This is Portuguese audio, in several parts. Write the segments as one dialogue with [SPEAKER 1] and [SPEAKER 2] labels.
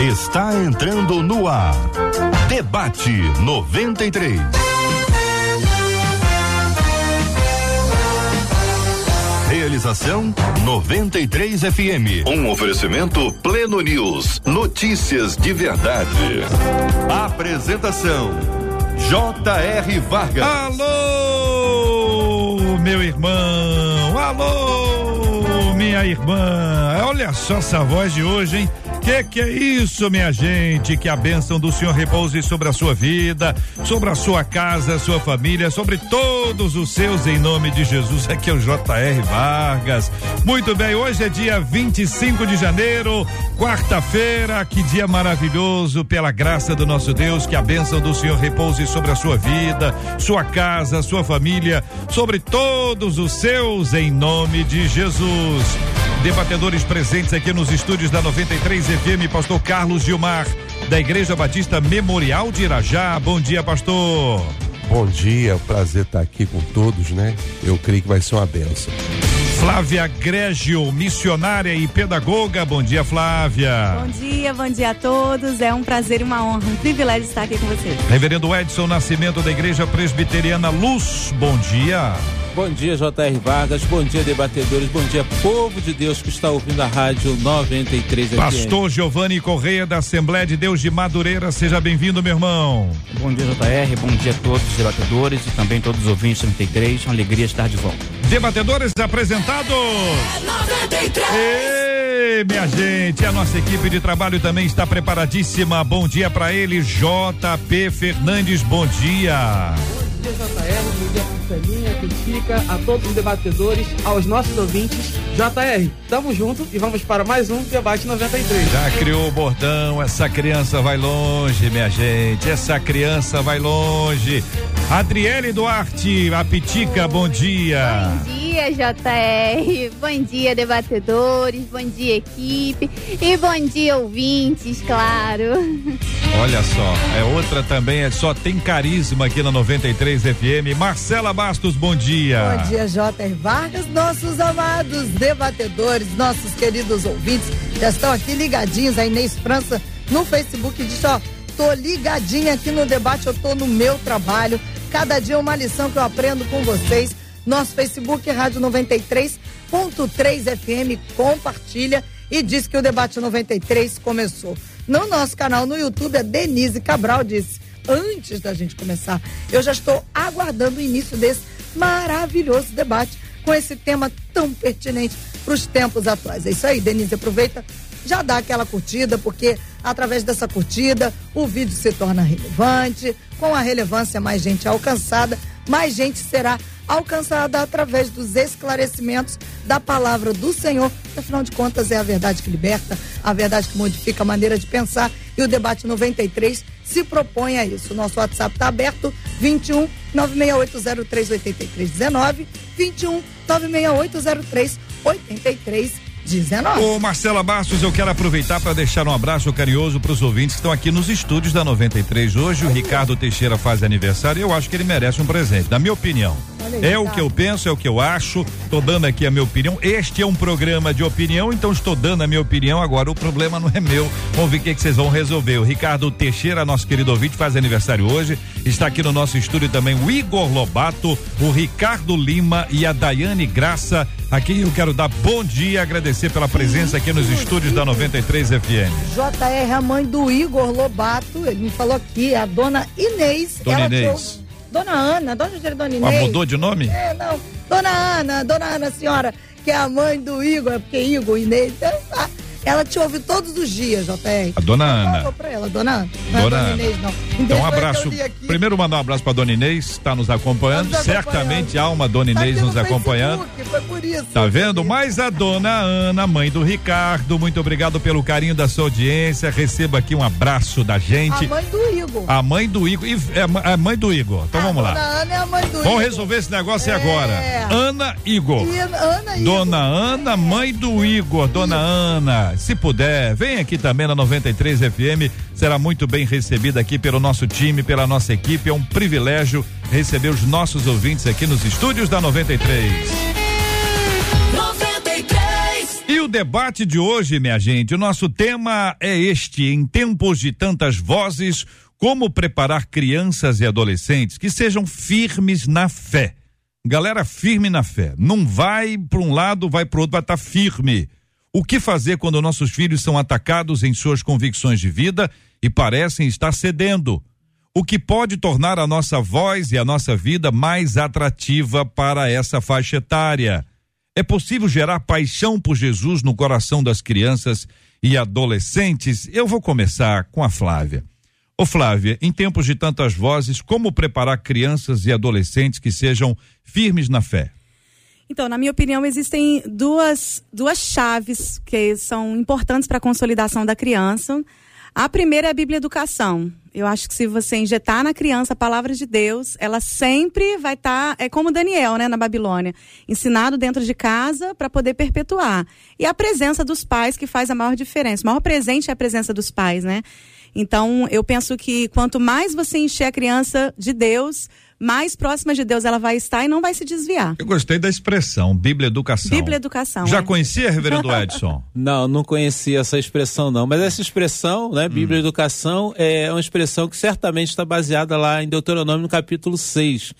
[SPEAKER 1] está entrando no ar. Debate 93. Realização 93 FM. Um oferecimento Pleno News. Notícias de verdade. Apresentação J.R. Vargas.
[SPEAKER 2] Alô, meu irmão. Alô, minha irmã. Olha só essa voz de hoje, hein? Que que é isso, minha gente? Que a bênção do Senhor repouse sobre a sua vida, sobre a sua casa, sua família, sobre todos os seus, em nome de Jesus. Aqui é o J.R. Vargas. Muito bem, hoje é dia 25 de janeiro, quarta-feira. Que dia maravilhoso, pela graça do nosso Deus. Que a bênção do Senhor repouse sobre a sua vida, sua casa, sua família, sobre todos os seus, em nome de Jesus. Debatedores presentes aqui nos estúdios da 93 FM, pastor Carlos Gilmar, da Igreja Batista Memorial de Irajá. Bom dia, pastor.
[SPEAKER 3] Bom dia, é um prazer estar aqui com todos, né? Eu creio que vai ser uma benção.
[SPEAKER 2] Flávia Grégio, missionária e pedagoga. Bom dia, Flávia.
[SPEAKER 4] Bom dia, bom dia a todos. É um prazer e uma honra, um privilégio estar aqui com vocês.
[SPEAKER 2] Reverendo Edson Nascimento da Igreja Presbiteriana Luz. Bom dia.
[SPEAKER 5] Bom dia, J.R. Vargas. Bom dia, debatedores. Bom dia, povo de Deus que está ouvindo a rádio 93 FM.
[SPEAKER 2] Pastor Giovanni Correia da Assembleia de Deus de Madureira. Seja bem-vindo, meu irmão.
[SPEAKER 6] Bom dia, JR. Bom dia a todos os debatedores e também todos os ouvintes 93. Uma alegria estar de volta.
[SPEAKER 2] Debatedores apresentados. 93. Ei, minha gente, a nossa equipe de trabalho também está preparadíssima. Bom dia para ele, JP Fernandes. Bom dia.
[SPEAKER 7] Bom dia, JR. Bom dia, Marcelinha, Critica, a todos os debatedores, aos nossos ouvintes. JR, tamo junto e vamos para mais um Debate 93.
[SPEAKER 2] Já criou o bordão, essa criança vai longe, minha gente. Essa criança vai longe. Adriele Duarte, a Pitica, bom dia.
[SPEAKER 8] Bom dia, JR. Bom dia, debatedores. Bom dia, equipe. E bom dia, ouvintes, claro.
[SPEAKER 2] Olha só, é outra também, é só tem carisma aqui na 93 FM. Marcela Bastos, bom dia.
[SPEAKER 9] Bom dia, J.R. Vargas, nossos amados debatedores, nossos queridos ouvintes, já estão aqui ligadinhos, a Inês França no Facebook diz, ó, tô ligadinha aqui no debate, eu tô no meu trabalho, cada dia uma lição que eu aprendo com vocês. Nosso Facebook Rádio 93.3 FM compartilha e diz que o debate 93 começou. No nosso canal no YouTube, a Denise Cabral disse: antes da gente começar, eu já estou aguardando o início desse maravilhoso debate com esse tema tão pertinente para os tempos atuais. É isso aí, Denise, aproveita, já dá aquela curtida, porque através dessa curtida o vídeo se torna relevante, com a relevância mais gente alcançada, mais gente será alcançada através dos esclarecimentos da palavra do Senhor. Afinal de contas, é a verdade que liberta, a verdade que modifica a maneira de pensar. E o debate 93 se propõe a isso. Nosso WhatsApp está aberto: 21 968038319, 21 96803 8319.
[SPEAKER 2] Ô Marcela Bastos, eu quero aproveitar para deixar um abraço carinhoso para os ouvintes que estão aqui nos estúdios da 93. Hoje o Ricardo Teixeira faz aniversário e eu acho que ele merece um presente, na minha opinião. É o que eu penso, é o que eu acho. Estou dando aqui a minha opinião. Este é um programa de opinião, então estou dando a minha opinião. Agora o problema não é meu. Vamos ver o que, que vocês vão resolver. O Ricardo Teixeira, nosso querido ouvinte, faz aniversário hoje. Está aqui no nosso estúdio também o Igor Lobato, o Ricardo Lima e a Daiane Graça. Aqui eu quero dar bom dia, agradecer pela presença aqui nos estúdios da 93 FM.
[SPEAKER 9] JR, a mãe do Igor Lobato, ele me falou aqui, a dona Inês.
[SPEAKER 2] Dona Inês.
[SPEAKER 9] Dona Ana, dona Angela, dona
[SPEAKER 2] Ah,
[SPEAKER 9] Inês.
[SPEAKER 2] mudou de nome?
[SPEAKER 9] É, não. Dona Ana, dona Ana, senhora, que é a mãe do Igor, é porque Igor, Inês, ela, te ouve todos os dias, JR.
[SPEAKER 2] A dona Ana.
[SPEAKER 9] Pra ela, dona Ana. Não é
[SPEAKER 2] Dona
[SPEAKER 9] dona
[SPEAKER 2] Ana.
[SPEAKER 9] Inês, não.
[SPEAKER 2] Então, um abraço. Primeiro, mandar um abraço para dona Inês, está nos acompanhando.
[SPEAKER 9] Tá nos acompanhando.
[SPEAKER 2] Certamente há uma dona
[SPEAKER 9] Tá
[SPEAKER 2] Inês
[SPEAKER 9] no
[SPEAKER 2] nos acompanhando.
[SPEAKER 9] Facebook, Foi por isso.
[SPEAKER 2] Tá vendo? Mas a dona Ana, mãe do Ricardo, muito obrigado pelo carinho da sua audiência. Receba aqui um abraço da
[SPEAKER 9] A
[SPEAKER 2] gente.
[SPEAKER 9] mãe do Igor.
[SPEAKER 2] A mãe do Igor. e- É a a mãe do Igor. Então vamos
[SPEAKER 9] a
[SPEAKER 2] lá.
[SPEAKER 9] Dona Ana é a mãe do Igor.
[SPEAKER 2] Vamos resolver esse negócio aí agora. Ana Igor.
[SPEAKER 9] E Ana Igor.
[SPEAKER 2] Dona Ana, mãe do Igor, Dona Ana, se puder, vem aqui também na 93 FM, será muito bem recebida aqui pelo nosso time, pela nossa equipe, é um privilégio receber os nossos ouvintes aqui nos estúdios da 93. E o debate de hoje, minha gente, o nosso tema é este: em tempos de tantas vozes, como preparar crianças e adolescentes que sejam firmes na fé. Galera firme na fé. Não vai para um lado, vai para outro, vai estar tá firme. O que fazer quando nossos filhos são atacados em suas convicções de vida e parecem estar cedendo? O que pode tornar a nossa voz e a nossa vida mais atrativa para essa faixa etária? É possível gerar paixão por Jesus no coração das crianças e adolescentes? Eu vou começar com a Flávia. Ô Flávia, em tempos de tantas vozes, como preparar crianças e adolescentes que sejam firmes na fé?
[SPEAKER 4] Então, na minha opinião, existem duas, duas chaves que são importantes para a consolidação da criança. A primeira é a Bíblia Educação. Eu acho que se você injetar na criança a palavra de Deus, ela sempre vai estar, tá, é como Daniel, né, na Babilônia, ensinado dentro de casa para poder perpetuar. E a presença dos pais que faz a maior diferença. O maior presente é a presença dos pais, né? Então, eu penso que quanto mais você encher a criança de Deus, mais próxima de Deus ela vai estar e não vai se desviar.
[SPEAKER 2] Eu gostei da expressão Bíblia Educação.
[SPEAKER 4] Bíblia Educação.
[SPEAKER 2] Já é. conhecia, reverendo Edson?
[SPEAKER 5] não, não conhecia essa expressão não, mas essa expressão, né, Bíblia hum. Educação é uma expressão que certamente está baseada lá em Deuteronômio no capítulo 6,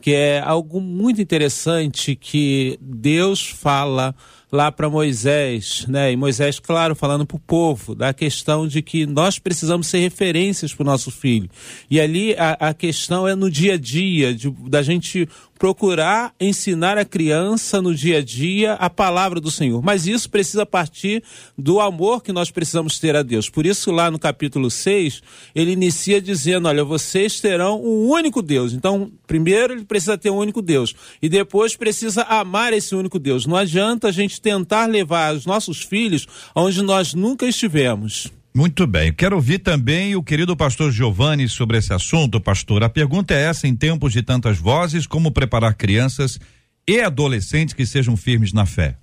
[SPEAKER 5] que é algo muito interessante que Deus fala lá para Moisés, né? E Moisés, claro, falando para o povo da questão de que nós precisamos ser referências para o nosso filho. E ali a, a, questão é no dia a dia, de, da gente procurar ensinar a criança no dia a dia a palavra do Senhor. Mas isso precisa partir do amor que nós precisamos ter a Deus. Por isso, lá no capítulo 6, ele inicia dizendo: Olha, vocês terão um único Deus. Então, primeiro ele precisa ter um único Deus. E depois precisa amar esse único Deus. Não adianta a gente tentar levar os nossos filhos onde nós nunca estivemos.
[SPEAKER 2] Muito bem. Quero ouvir também o querido pastor Giovanni sobre esse assunto, pastor. A pergunta é essa: em tempos de tantas vozes, como preparar crianças e adolescentes que sejam firmes na fé?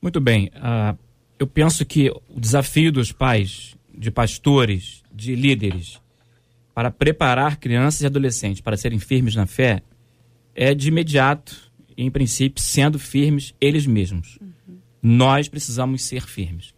[SPEAKER 6] Muito bem. Uh, eu penso que o desafio dos pais, de pastores, de líderes, para preparar crianças e adolescentes para serem firmes na fé, é de imediato, em princípio, sendo firmes eles mesmos. Uhum. Nós precisamos ser firmes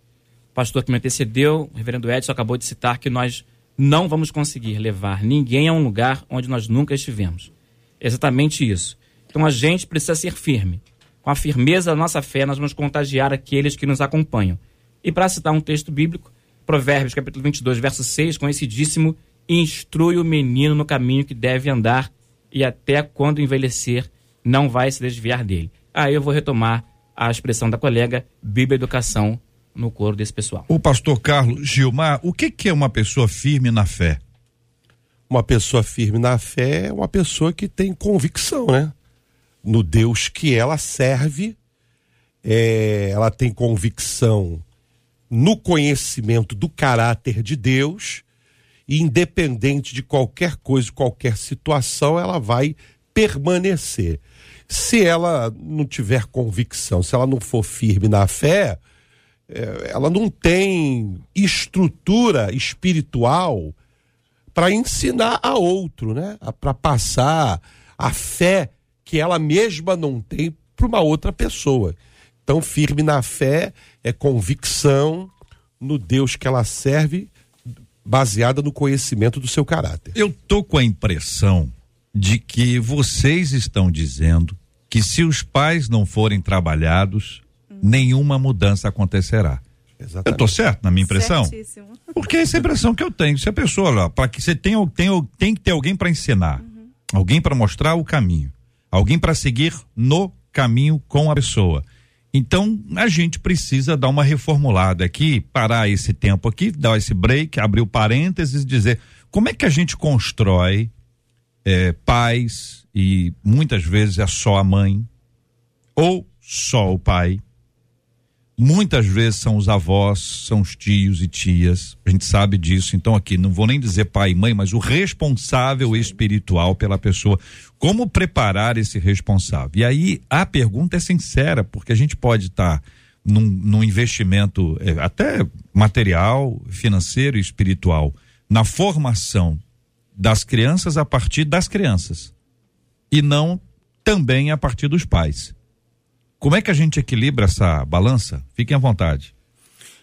[SPEAKER 6] pastor que me antecedeu, o reverendo Edson, acabou de citar que nós não vamos conseguir levar ninguém a um lugar onde nós nunca estivemos. É exatamente isso. Então a gente precisa ser firme. Com a firmeza da nossa fé, nós vamos contagiar aqueles que nos acompanham. E para citar um texto bíblico, Provérbios capítulo 22, verso 6, conhecidíssimo, instrui o menino no caminho que deve andar e até quando envelhecer não vai se desviar dele. Aí eu vou retomar a expressão da colega Bíblia Educação no coro desse pessoal.
[SPEAKER 2] O pastor Carlos Gilmar, o que, que é uma pessoa firme na fé?
[SPEAKER 3] Uma pessoa firme na fé é uma pessoa que tem convicção, né? No Deus que ela serve, é, ela tem convicção no conhecimento do caráter de Deus, e independente de qualquer coisa, qualquer situação, ela vai permanecer. Se ela não tiver convicção, se ela não for firme na fé, ela não tem estrutura espiritual para ensinar a outro, né? Para passar a fé que ela mesma não tem para uma outra pessoa. Então, firme na fé é convicção no Deus que ela serve, baseada no conhecimento do seu caráter.
[SPEAKER 2] Eu tô com a impressão de que vocês estão dizendo que se os pais não forem trabalhados, nenhuma mudança acontecerá. Exatamente. Eu estou certo na minha impressão? Certíssimo. Porque essa é a impressão que eu tenho. Se a pessoa, para que você tenha, tem, tem que ter alguém para ensinar, uhum. alguém para mostrar o caminho, alguém para seguir no caminho com a pessoa. Então, a gente precisa dar uma reformulada aqui, parar esse tempo aqui, dar esse break, abrir o parênteses e dizer como é que a gente constrói é, pais, e muitas vezes é só a mãe, ou só o pai, Muitas vezes são os avós, são os tios e tias. A gente sabe disso. Então, aqui, não vou nem dizer pai e mãe, mas o responsável espiritual pela pessoa. Como preparar esse responsável? E aí, a pergunta é sincera, porque a gente pode estar. Tá num, num, investimento é, até material, financeiro e espiritual na formação das crianças a partir das crianças e não também a partir dos pais. Como é que a gente equilibra essa balança? Fiquem à vontade.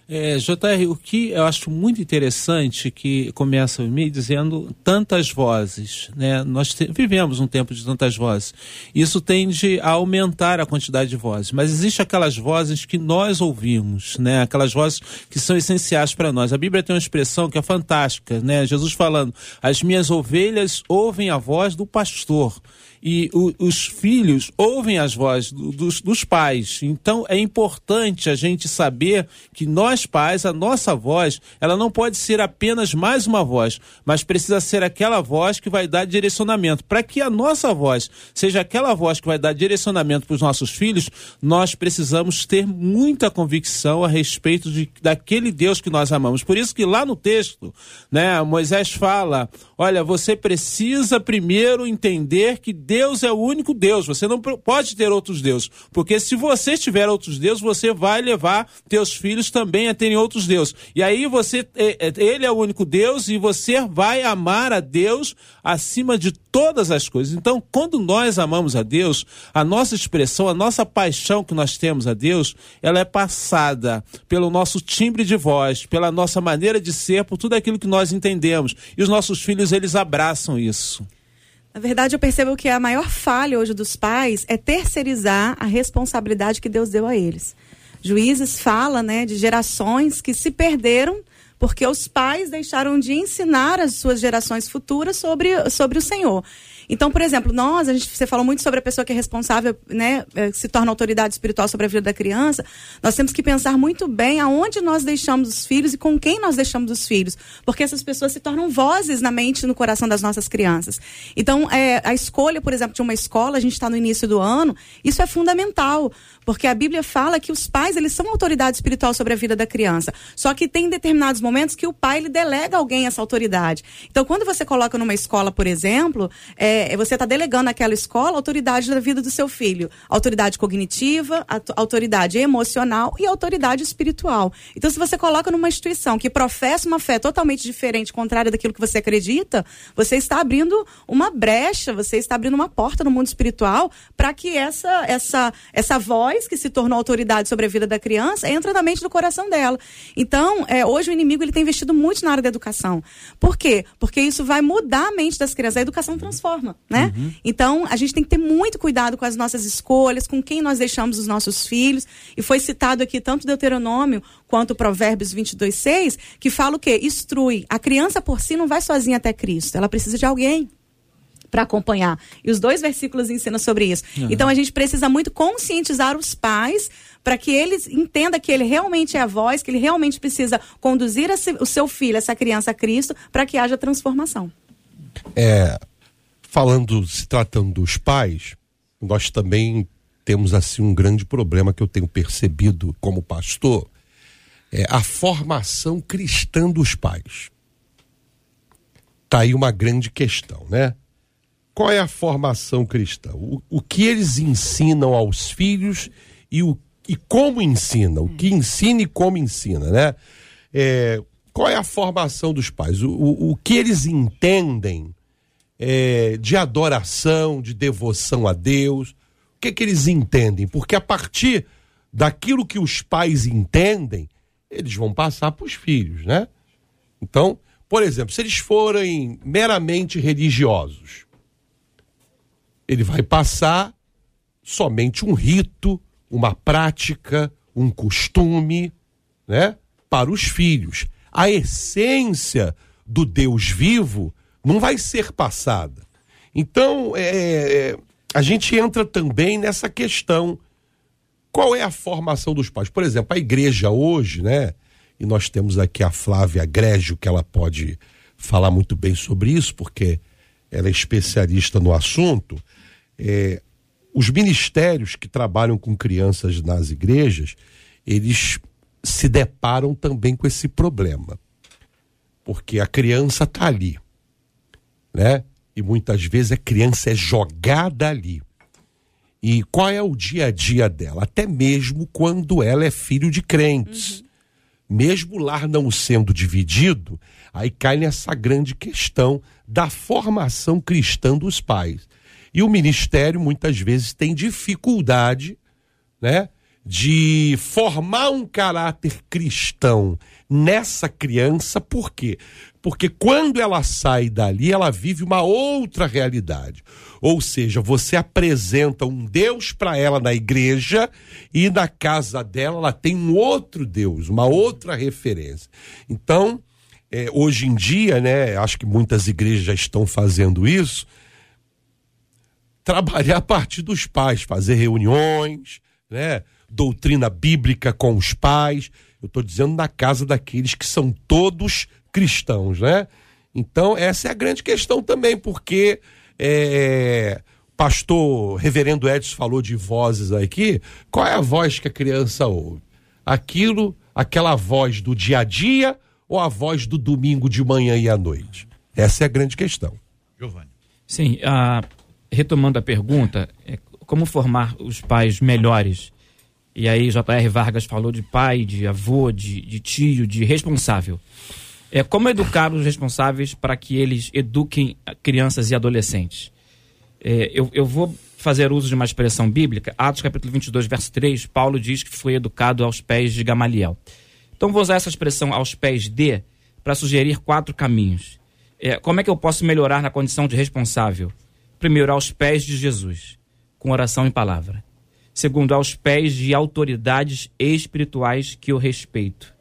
[SPEAKER 5] É, JR, o que eu acho muito interessante que começa me dizendo tantas vozes, né? Nós te, vivemos um tempo de tantas vozes. Isso tende a aumentar a quantidade de vozes, mas existe aquelas vozes que nós ouvimos, né? Aquelas vozes que são essenciais para nós. A Bíblia tem uma expressão que é fantástica, né? Jesus falando: "As minhas ovelhas ouvem a voz do pastor" e o, os filhos ouvem as vozes do, dos, dos pais. Então é importante a gente saber que nós pais, a nossa voz, ela não pode ser apenas mais uma voz, mas precisa ser aquela voz que vai dar direcionamento. Para que a nossa voz seja aquela voz que vai dar direcionamento para os nossos filhos, nós precisamos ter muita convicção a respeito de, daquele Deus que nós amamos. Por isso que lá no texto, né, Moisés fala: olha, você precisa primeiro entender que Deus Deus é o único Deus. Você não pode ter outros deuses. Porque se você tiver outros deuses, você vai levar teus filhos também a terem outros deuses. E aí você, é, é, ele é o único Deus e você vai amar a Deus acima de todas as coisas. Então, quando nós amamos a Deus, a nossa expressão, a nossa paixão que nós temos a Deus, ela é passada pelo nosso timbre de voz, pela nossa maneira de ser, por tudo aquilo que nós entendemos. E os nossos filhos, eles abraçam isso.
[SPEAKER 4] Na verdade, eu percebo que a maior falha hoje dos pais é terceirizar a responsabilidade que Deus deu a eles. Juízes fala, né, de gerações que se perderam porque os pais deixaram de ensinar as suas gerações futuras sobre, sobre o Senhor. Então, por exemplo, nós, a gente, você falou muito sobre a pessoa que é responsável, né, é, se torna autoridade espiritual sobre a vida da criança. Nós temos que pensar muito bem aonde nós deixamos os filhos e com quem nós deixamos os filhos, porque essas pessoas se tornam vozes na mente e no coração das nossas crianças. Então, é, a escolha, por exemplo, de uma escola, a gente está no início do ano, isso é fundamental, porque a Bíblia fala que os pais, eles são autoridade espiritual sobre a vida da criança. Só que tem determinados momentos que o pai, ele delega a alguém essa autoridade. Então, quando você coloca numa escola, por exemplo, é, é, você está delegando àquela escola autoridade da vida do seu filho. Autoridade cognitiva, autoridade emocional e autoridade espiritual. Então, se você coloca numa instituição que professa uma fé totalmente diferente, contrária daquilo que você acredita, você está abrindo uma brecha, você está abrindo uma porta no mundo espiritual para que essa, essa, essa voz que se tornou autoridade sobre a vida da criança entre na mente do coração dela. Então, é, hoje o inimigo ele tem investido muito na área da educação. Por quê? Porque isso vai mudar a mente das crianças. A educação transforma forma, né? Uhum. Então, a gente tem que ter muito cuidado com as nossas escolhas, com quem nós deixamos os nossos filhos. E foi citado aqui tanto Deuteronômio quanto Provérbios 22, 6, que fala o quê? Instrui. A criança por si não vai sozinha até Cristo, ela precisa de alguém para acompanhar. E os dois versículos ensinam sobre isso. Uhum. Então a gente precisa muito conscientizar os pais para que eles entendam que ele realmente é a voz, que ele realmente precisa conduzir o seu filho, essa criança a Cristo, para que haja transformação.
[SPEAKER 3] É, falando, se tratando dos pais, nós também temos assim um grande problema que eu tenho percebido como pastor, é a formação cristã dos pais. Tá aí uma grande questão, né? Qual é a formação cristã? O, o que eles ensinam aos filhos e, o, e como ensina? O que ensina e como ensina, né? É, qual é a formação dos pais? O, o, o que eles entendem é, de adoração, de devoção a Deus? O que, é que eles entendem? Porque a partir daquilo que os pais entendem, eles vão passar para os filhos, né? Então, por exemplo, se eles forem meramente religiosos, ele vai passar somente um rito, uma prática, um costume, né? Para os filhos. A essência do Deus vivo não vai ser passada. Então, é, é, a gente entra também nessa questão. Qual é a formação dos pais? Por exemplo, a igreja hoje, né? E nós temos aqui a Flávia Grégio, que ela pode falar muito bem sobre isso, porque ela é especialista no assunto. É, os ministérios que trabalham com crianças nas igrejas, eles se deparam também com esse problema. Porque a criança está ali né? E muitas vezes a criança é jogada ali. E qual é o dia a dia dela? Até mesmo quando ela é filho de crentes. Uhum. Mesmo o lar não sendo dividido, aí cai nessa grande questão da formação cristã dos pais. E o ministério muitas vezes tem dificuldade né? De formar um caráter cristão nessa criança, por quê? Porque quando ela sai dali, ela vive uma outra realidade. Ou seja, você apresenta um Deus para ela na igreja e na casa dela ela tem um outro Deus, uma outra referência. Então, é, hoje em dia, né, acho que muitas igrejas já estão fazendo isso, trabalhar a partir dos pais, fazer reuniões, né, doutrina bíblica com os pais. Eu estou dizendo na casa daqueles que são todos cristãos, né? Então, essa é a grande questão também, porque é, pastor reverendo Edson falou de vozes aqui. Qual é a voz que a criança ouve? Aquilo, aquela voz do dia a dia ou a voz do domingo de manhã e à noite? Essa é a grande questão.
[SPEAKER 2] Giovanni.
[SPEAKER 6] Sim, ah, retomando a pergunta, é, como formar os pais melhores? E aí, J.R. Vargas falou de pai, de avô, de, de tio, de responsável. É, como educar os responsáveis para que eles eduquem crianças e adolescentes? É, eu, eu vou fazer uso de uma expressão bíblica. Atos capítulo 22, verso 3, Paulo diz que foi educado aos pés de Gamaliel. Então vou usar essa expressão aos pés de para sugerir quatro caminhos. É, como é que eu posso melhorar na condição de responsável? Primeiro, aos pés de Jesus, com oração e palavra. Segundo, aos pés de autoridades espirituais que eu respeito.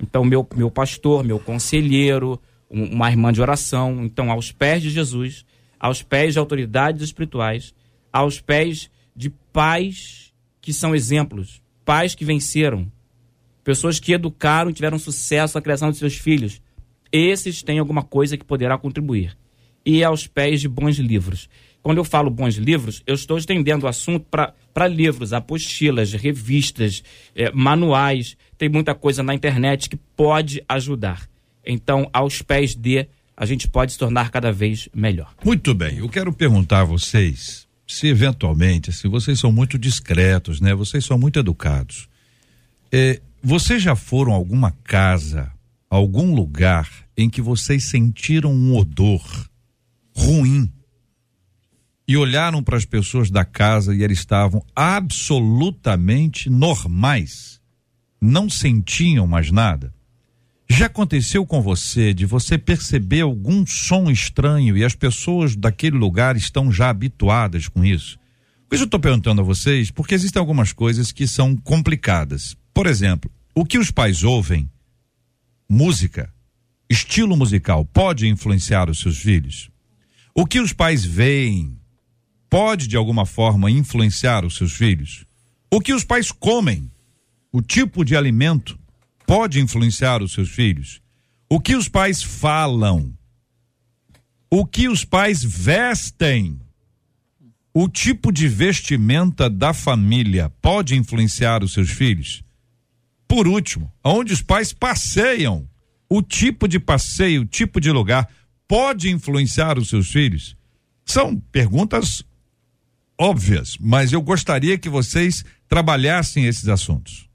[SPEAKER 6] Então, meu, meu pastor, meu conselheiro, uma irmã de oração. Então, aos pés de Jesus, aos pés de autoridades espirituais, aos pés de pais que são exemplos, pais que venceram, pessoas que educaram e tiveram sucesso na criação de seus filhos. Esses têm alguma coisa que poderá contribuir. E aos pés de bons livros. Quando eu falo bons livros, eu estou estendendo o assunto para livros, apostilas, revistas, eh, manuais. Tem muita coisa na internet que pode ajudar. Então, aos pés de, a gente pode se tornar cada vez melhor.
[SPEAKER 2] Muito bem, eu quero perguntar a vocês se eventualmente, se vocês são muito discretos, né? Vocês são muito educados. Eh, vocês já foram a alguma casa, algum lugar em que vocês sentiram um odor ruim? E olharam para as pessoas da casa e eles estavam absolutamente normais, não sentiam mais nada. Já aconteceu com você de você perceber algum som estranho e as pessoas daquele lugar estão já habituadas com isso? Por isso eu estou perguntando a vocês, porque existem algumas coisas que são complicadas. Por exemplo, o que os pais ouvem, música, estilo musical, pode influenciar os seus filhos? O que os pais veem, pode de alguma forma influenciar os seus filhos? O que os pais comem, o tipo de alimento, pode influenciar os seus filhos? O que os pais falam? O que os pais vestem? O tipo de vestimenta da família pode influenciar os seus filhos? Por último, aonde os pais passeiam, o tipo de passeio, o tipo de lugar pode influenciar os seus filhos? São perguntas óbvias, mas eu gostaria que vocês trabalhassem esses assuntos.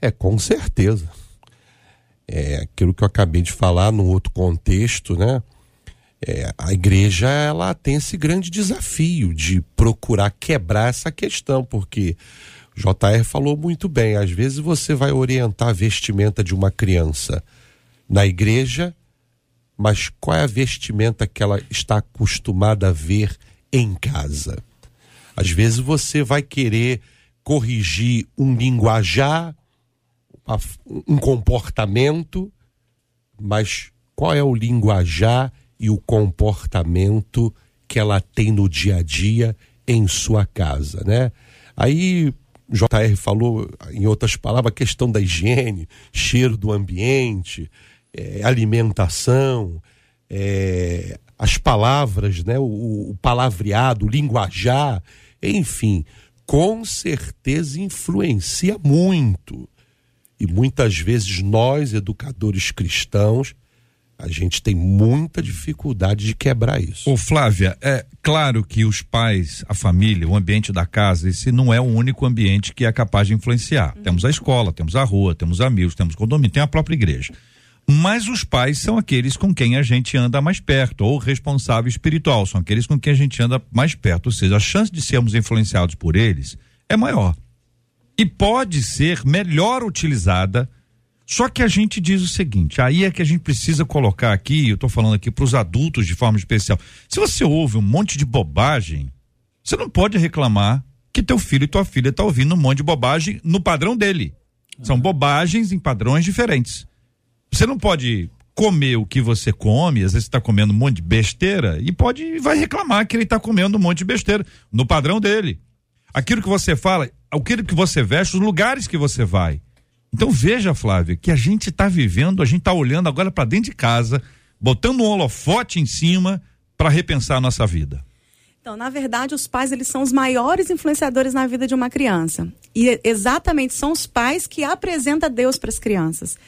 [SPEAKER 3] É, com certeza. É aquilo que eu acabei de falar num outro contexto, né? É, a igreja ela tem esse grande desafio de procurar quebrar essa questão, porque JR falou muito bem, às vezes você vai orientar a vestimenta de uma criança na igreja, mas qual é a vestimenta que ela está acostumada a ver em casa? Às vezes você vai querer corrigir um linguajar, um comportamento, mas qual é o linguajar e o comportamento que ela tem no dia a dia em sua casa, né? Aí JR falou, em outras palavras, a questão da higiene, cheiro do ambiente, é, alimentação, é, as palavras, né? O, o palavreado, o linguajar, enfim, com certeza influencia muito. E muitas vezes nós, educadores cristãos, a gente tem muita dificuldade de quebrar isso.
[SPEAKER 2] Ô Flávia, é claro que os pais, a família, o ambiente da casa, esse não é o único ambiente que é capaz de influenciar. Uhum. Temos a escola, temos a rua, temos amigos, temos condomínio, tem a própria igreja. Mas os pais são aqueles com quem a gente anda mais perto, ou responsável espiritual, são aqueles com quem a gente anda mais perto. Ou seja, a chance de sermos influenciados por eles é maior. e pode ser melhor utilizada. Só que a gente diz o seguinte, aí é que a gente precisa colocar aqui, eu estou falando aqui para os adultos de forma especial. Se você ouve um monte de bobagem, você não pode reclamar que teu filho e tua filha tá ouvindo um monte de bobagem no padrão dele. São bobagens em padrões diferentes. Você não pode comer o que você come, às vezes está comendo um monte de besteira e pode vai reclamar que ele está comendo um monte de besteira no padrão dele. Aquilo que você fala, aquilo que você veste, os lugares que você vai. Então veja, Flávia, que a gente está vivendo, a gente está olhando agora para dentro de casa, botando um holofote em cima para repensar a nossa vida.
[SPEAKER 4] Então, na verdade, os pais eles são os maiores influenciadores na vida de uma criança. E exatamente são os pais que apresentam Deus para as crianças.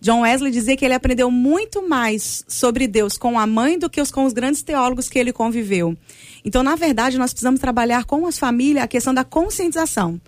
[SPEAKER 4] John Wesley dizia que ele aprendeu muito mais sobre Deus com a mãe do que os, com os grandes teólogos que ele conviveu. Então, na verdade, nós precisamos trabalhar com as famílias a questão da conscientização.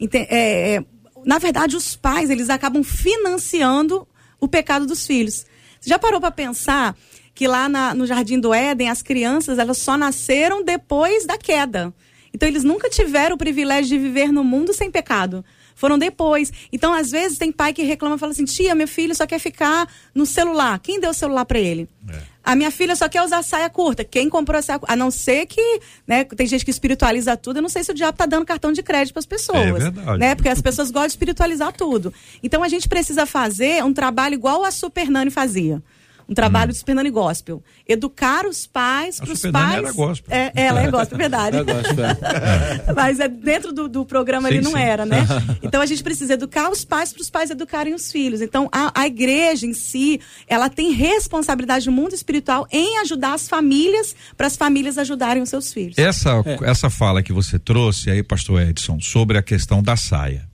[SPEAKER 4] É, é, na verdade, os pais eles acabam financiando o pecado dos filhos. Você já parou para pensar que lá na, no Jardim do Éden as crianças elas só nasceram depois da queda? Então eles nunca tiveram o privilégio de viver no mundo sem pecado foram depois. Então, às vezes, tem pai que reclama e fala assim: tia, meu filho só quer ficar no celular. Quem deu o celular para ele? É. A minha filha só quer usar saia curta. Quem comprou a saia curta? A não ser que, né, tem gente que espiritualiza tudo. Eu não sei se o diabo tá dando cartão de crédito para as pessoas. É verdade. Né? Porque as pessoas gostam de espiritualizar tudo. Então a gente precisa fazer um trabalho igual a Super Nani fazia um trabalho hum. de Supernani Gospel. Educar os pais para os pais.
[SPEAKER 2] Era gospel.
[SPEAKER 4] É, ela é gospel, é verdade. É gospel. É. Mas é dentro do, do programa sim, ele não sim. era, né? Então a gente precisa educar os pais para os pais educarem os filhos. Então a, a igreja em si, ela tem responsabilidade no mundo espiritual em ajudar as famílias para as famílias ajudarem os seus filhos.
[SPEAKER 2] Essa, é. essa fala que você trouxe aí, pastor Edson, sobre a questão da saia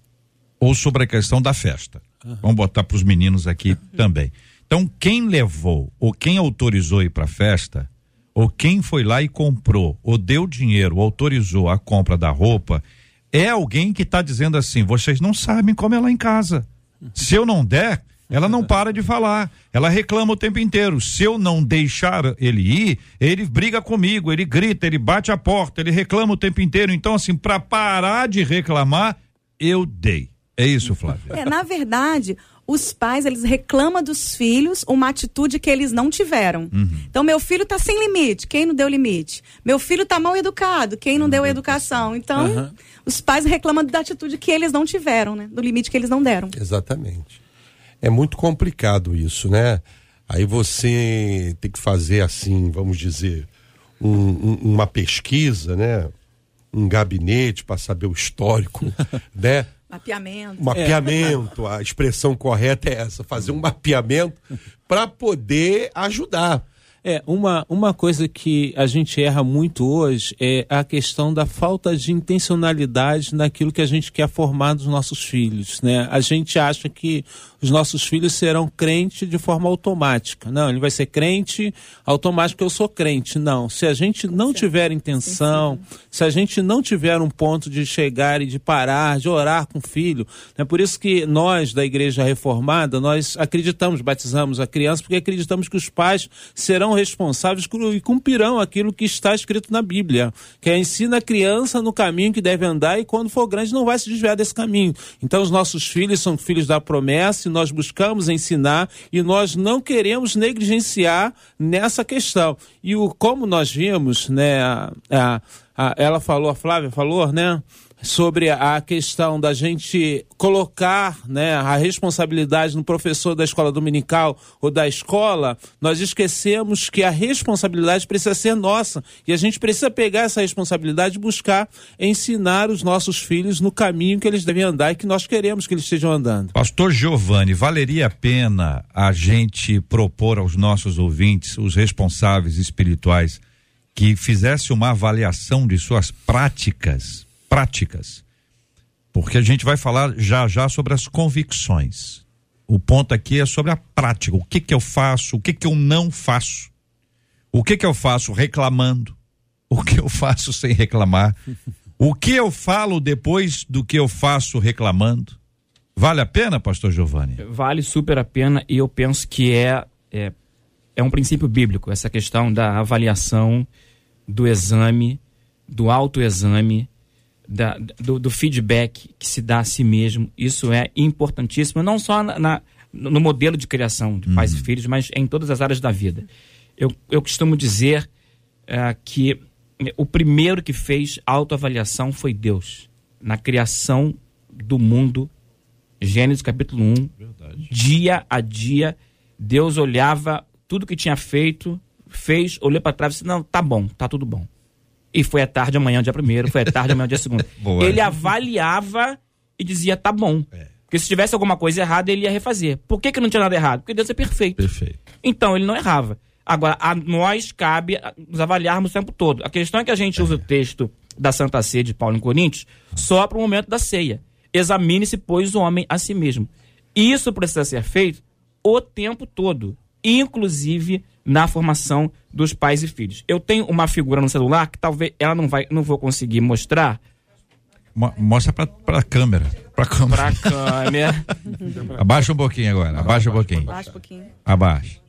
[SPEAKER 2] ou sobre a questão da festa. Uhum. Vamos botar para os meninos aqui uhum. também. Então, quem levou ou quem autorizou ir para a festa, ou quem foi lá e comprou, ou deu dinheiro, ou autorizou a compra da roupa, é alguém que está dizendo assim: vocês não sabem como é lá em casa. Se eu não der, ela não para de falar. Ela reclama o tempo inteiro. Se eu não deixar ele ir, ele briga comigo, ele grita, ele bate a porta, ele reclama o tempo inteiro. Então, assim, para parar de reclamar, eu dei. É isso, Flávia.
[SPEAKER 4] É, na verdade, os pais eles reclamam dos filhos uma atitude que eles não tiveram. Uhum. Então, meu filho está sem limite, quem não deu limite? Meu filho está mal educado, quem não uhum. deu educação? Então, uhum. os pais reclamam da atitude que eles não tiveram, né? Do limite que eles não deram.
[SPEAKER 3] Exatamente. É muito complicado isso, né? Aí você tem que fazer assim, vamos dizer, um, um, uma pesquisa, né? Um gabinete para saber o histórico, né?
[SPEAKER 4] Mapeamento.
[SPEAKER 3] Mapeamento, é. a expressão correta é essa, fazer um mapeamento para poder ajudar.
[SPEAKER 5] É, uma, uma coisa que a gente erra muito hoje é a questão da falta de intencionalidade naquilo que a gente quer formar dos nossos filhos, né? A gente acha que os nossos filhos serão crentes de forma automática. Não, ele vai ser crente automático porque eu sou crente. Não, se a gente não tiver intenção, se a gente não tiver um ponto de chegar e de parar, de orar com o filho, é né? por isso que nós da Igreja Reformada, nós acreditamos, batizamos a criança porque acreditamos que os pais serão responsáveis e cumprirão aquilo que está escrito na Bíblia, que é ensina a criança no caminho que deve andar e quando for grande não vai se desviar desse caminho. Então os nossos filhos são filhos da promessa nós buscamos ensinar e nós não queremos negligenciar nessa questão. E o como nós vimos, né, a, a, ela falou, a Flávia falou, né, sobre a questão da gente colocar né, a responsabilidade no professor da escola dominical ou da escola, nós esquecemos que a responsabilidade precisa ser nossa. E a gente precisa pegar essa responsabilidade e buscar ensinar os nossos filhos no caminho que eles devem andar e que nós queremos que eles estejam andando.
[SPEAKER 2] Pastor Giovanni, valeria a pena a gente propor aos nossos ouvintes, os responsáveis espirituais, que fizesse uma avaliação de suas práticas práticas. Porque a gente vai falar já já sobre as convicções. O ponto aqui é sobre a prática. O que que eu faço, o que que eu não faço. O que que eu faço reclamando? O que eu faço sem reclamar? O que eu falo depois do que eu faço reclamando? Vale a pena, pastor Giovanni?
[SPEAKER 6] Vale super a pena e eu penso que é, é, é um princípio bíblico essa questão da avaliação, do exame, do autoexame da, do, do, feedback que se dá a si mesmo. Isso é importantíssimo, não só na, na no modelo de criação de pais uhum. e filhos, mas em todas as áreas da vida. Eu, eu costumo dizer uh, que o primeiro que fez autoavaliação foi Deus, na criação do mundo. Gênesis capítulo 1. Verdade. Dia a dia, Deus olhava tudo que tinha feito, fez, olhou para trás e disse: Não, tá bom, tá tudo bom. E foi à tarde, amanhã, dia primeiro, foi à tarde, amanhã, dia segundo. Boa. Ele avaliava e dizia: Tá bom. É. Porque se tivesse alguma coisa errada, ele ia refazer. Por que, que não tinha nada errado? Porque Deus é perfeito.
[SPEAKER 3] Perfeito.
[SPEAKER 6] Então, ele não errava. Agora, a nós cabe nos avaliarmos o tempo todo. A questão é que a gente usa o texto da Santa Ceia de Paulo em Coríntios só para o momento da ceia. Examine-se, pois, o homem a si mesmo. Isso precisa ser feito o tempo todo, inclusive na formação dos pais e filhos. Eu tenho uma figura no celular que talvez ela não vai, não vou conseguir mostrar.
[SPEAKER 2] Mostra para a câmera. Para câmera.
[SPEAKER 6] Pra câmera.
[SPEAKER 2] abaixa um pouquinho agora. Abaixa um pouquinho. Abaixa um pouquinho. Abaixa.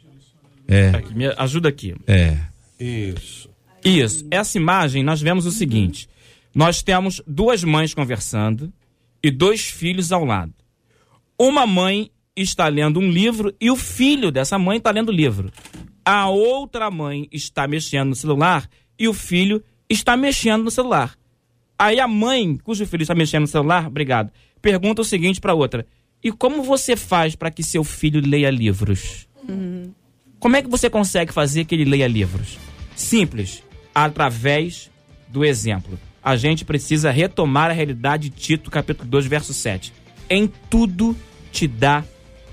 [SPEAKER 6] É. Aqui, me ajuda aqui.
[SPEAKER 2] É.
[SPEAKER 6] Isso. Isso. Essa imagem nós vemos o seguinte: nós temos duas mães conversando e dois filhos ao lado. Uma mãe está lendo um livro e o filho dessa mãe está lendo o livro. A outra mãe está mexendo no celular e o filho está mexendo no celular. Aí a mãe, cujo filho está mexendo no celular, obrigado, pergunta o seguinte para a outra: E como você faz para que seu filho leia livros? Uhum. Como é que você consegue fazer que ele leia livros? Simples, através do exemplo. A gente precisa retomar a realidade de Tito, capítulo 2, verso 7. Em tudo te dá,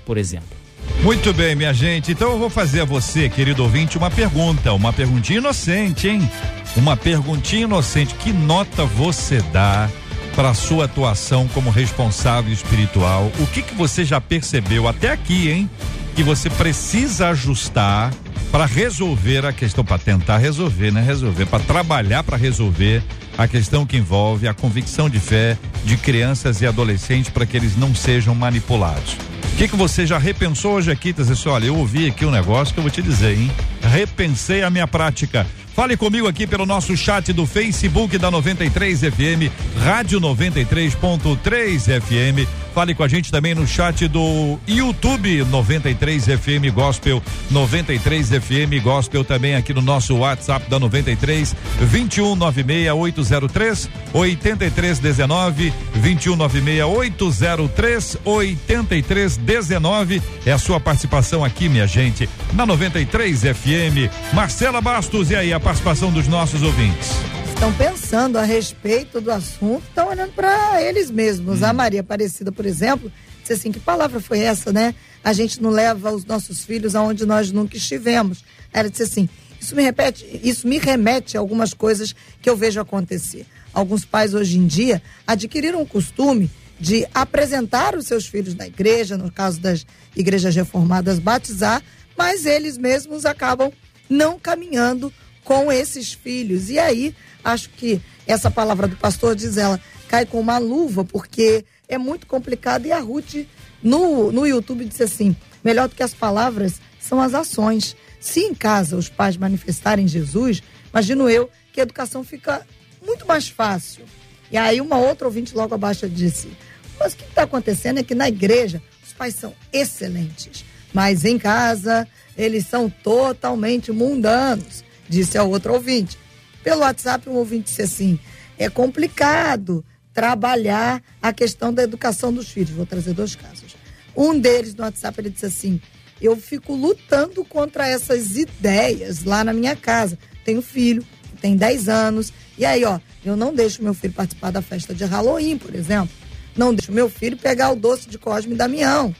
[SPEAKER 6] por exemplo.
[SPEAKER 2] Muito bem, minha gente. Então eu vou fazer a você, querido ouvinte, uma pergunta, uma perguntinha inocente, hein? Uma perguntinha inocente. Que nota você dá para sua atuação como responsável espiritual? O que que você já percebeu até aqui, hein? que você precisa ajustar para resolver a questão, para tentar resolver, né? Resolver, para trabalhar para resolver a questão que envolve a convicção de fé de crianças e adolescentes para que eles não sejam manipulados. O que, que você já repensou hoje aqui? Tá dizendo, olha, eu ouvi aqui um negócio que eu vou te dizer, hein? Repensei a minha prática. Fale comigo aqui pelo nosso chat do Facebook da 93 FM, Rádio 93.3 FM. Fale com a gente também no chat do YouTube 93 FM Gospel, 93 FM Gospel também aqui no nosso WhatsApp da 93 2196 803 8319 2196 803 8319 é a sua participação aqui, minha gente, na 93 FM. Marcela Bastos e aí a participação dos nossos ouvintes
[SPEAKER 9] estão pensando a respeito do assunto, estão olhando para eles mesmos. Hum. A Maria Aparecida, por exemplo, disse assim: que palavra foi essa, né? A gente não leva os nossos filhos aonde nós nunca estivemos. Ela disse assim: isso me repete, isso me remete a algumas coisas que eu vejo acontecer. Alguns pais hoje em dia adquiriram o costume de apresentar os seus filhos na igreja, no caso das igrejas reformadas, batizar, mas eles mesmos acabam não caminhando com esses filhos. E aí acho que essa palavra do pastor diz ela cai com uma luva, porque é muito complicado. E a Ruth, no, no YouTube, disse assim: melhor do que as palavras são as ações. Se em casa os pais manifestarem Jesus, imagino eu que a educação fica muito mais fácil. E aí uma outra ouvinte logo abaixo disse: Mas o que está acontecendo é que na igreja os pais são excelentes, mas em casa eles são totalmente mundanos, disse a outra ouvinte. Pelo WhatsApp, um ouvinte disse assim: é complicado trabalhar a questão da educação dos filhos. Vou trazer dois casos. Um deles no WhatsApp ele disse assim: eu fico lutando contra essas ideias lá na minha casa. Tenho filho tem 10 anos. E aí, ó, eu não deixo meu filho participar da festa de Halloween, por exemplo. Não deixo meu filho pegar o doce de Cosme e Damião.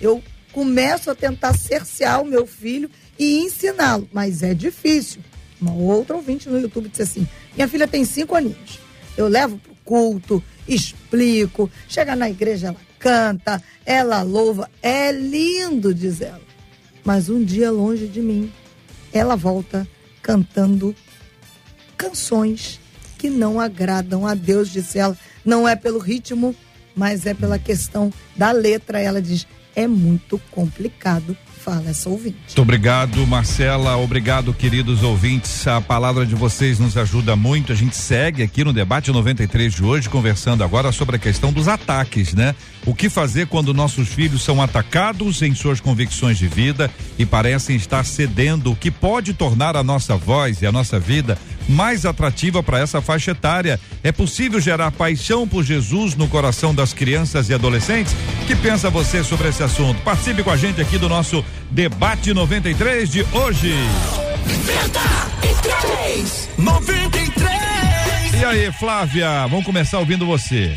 [SPEAKER 9] Eu começo a tentar cercear o meu filho e ensiná-lo, mas é difícil. Uma outra ouvinte no YouTube disse assim: Minha filha tem cinco aninhos. Eu levo pro culto, explico, chega na igreja, ela canta, ela louva. É lindo, diz ela. Mas um dia longe de mim, ela volta cantando canções que não agradam a Deus, disse ela. Não é pelo ritmo, mas é pela questão da letra. Ela diz: é muito complicado fala essa ouvinte.
[SPEAKER 2] Muito obrigado, Marcela. Obrigado, queridos ouvintes. A palavra de vocês nos ajuda muito. A gente segue aqui no debate 93 de hoje, conversando agora sobre a questão dos ataques, né? O que fazer quando nossos filhos são atacados em suas convicções de vida e parecem estar cedendo, o que pode tornar a nossa voz e a nossa vida mais atrativa para essa faixa etária. É possível gerar paixão por Jesus no coração das crianças e adolescentes? O que pensa você sobre esse assunto? Participe com a gente aqui do nosso debate 93 de hoje.
[SPEAKER 1] 93! 93!
[SPEAKER 2] E aí, Flávia, vamos começar ouvindo você.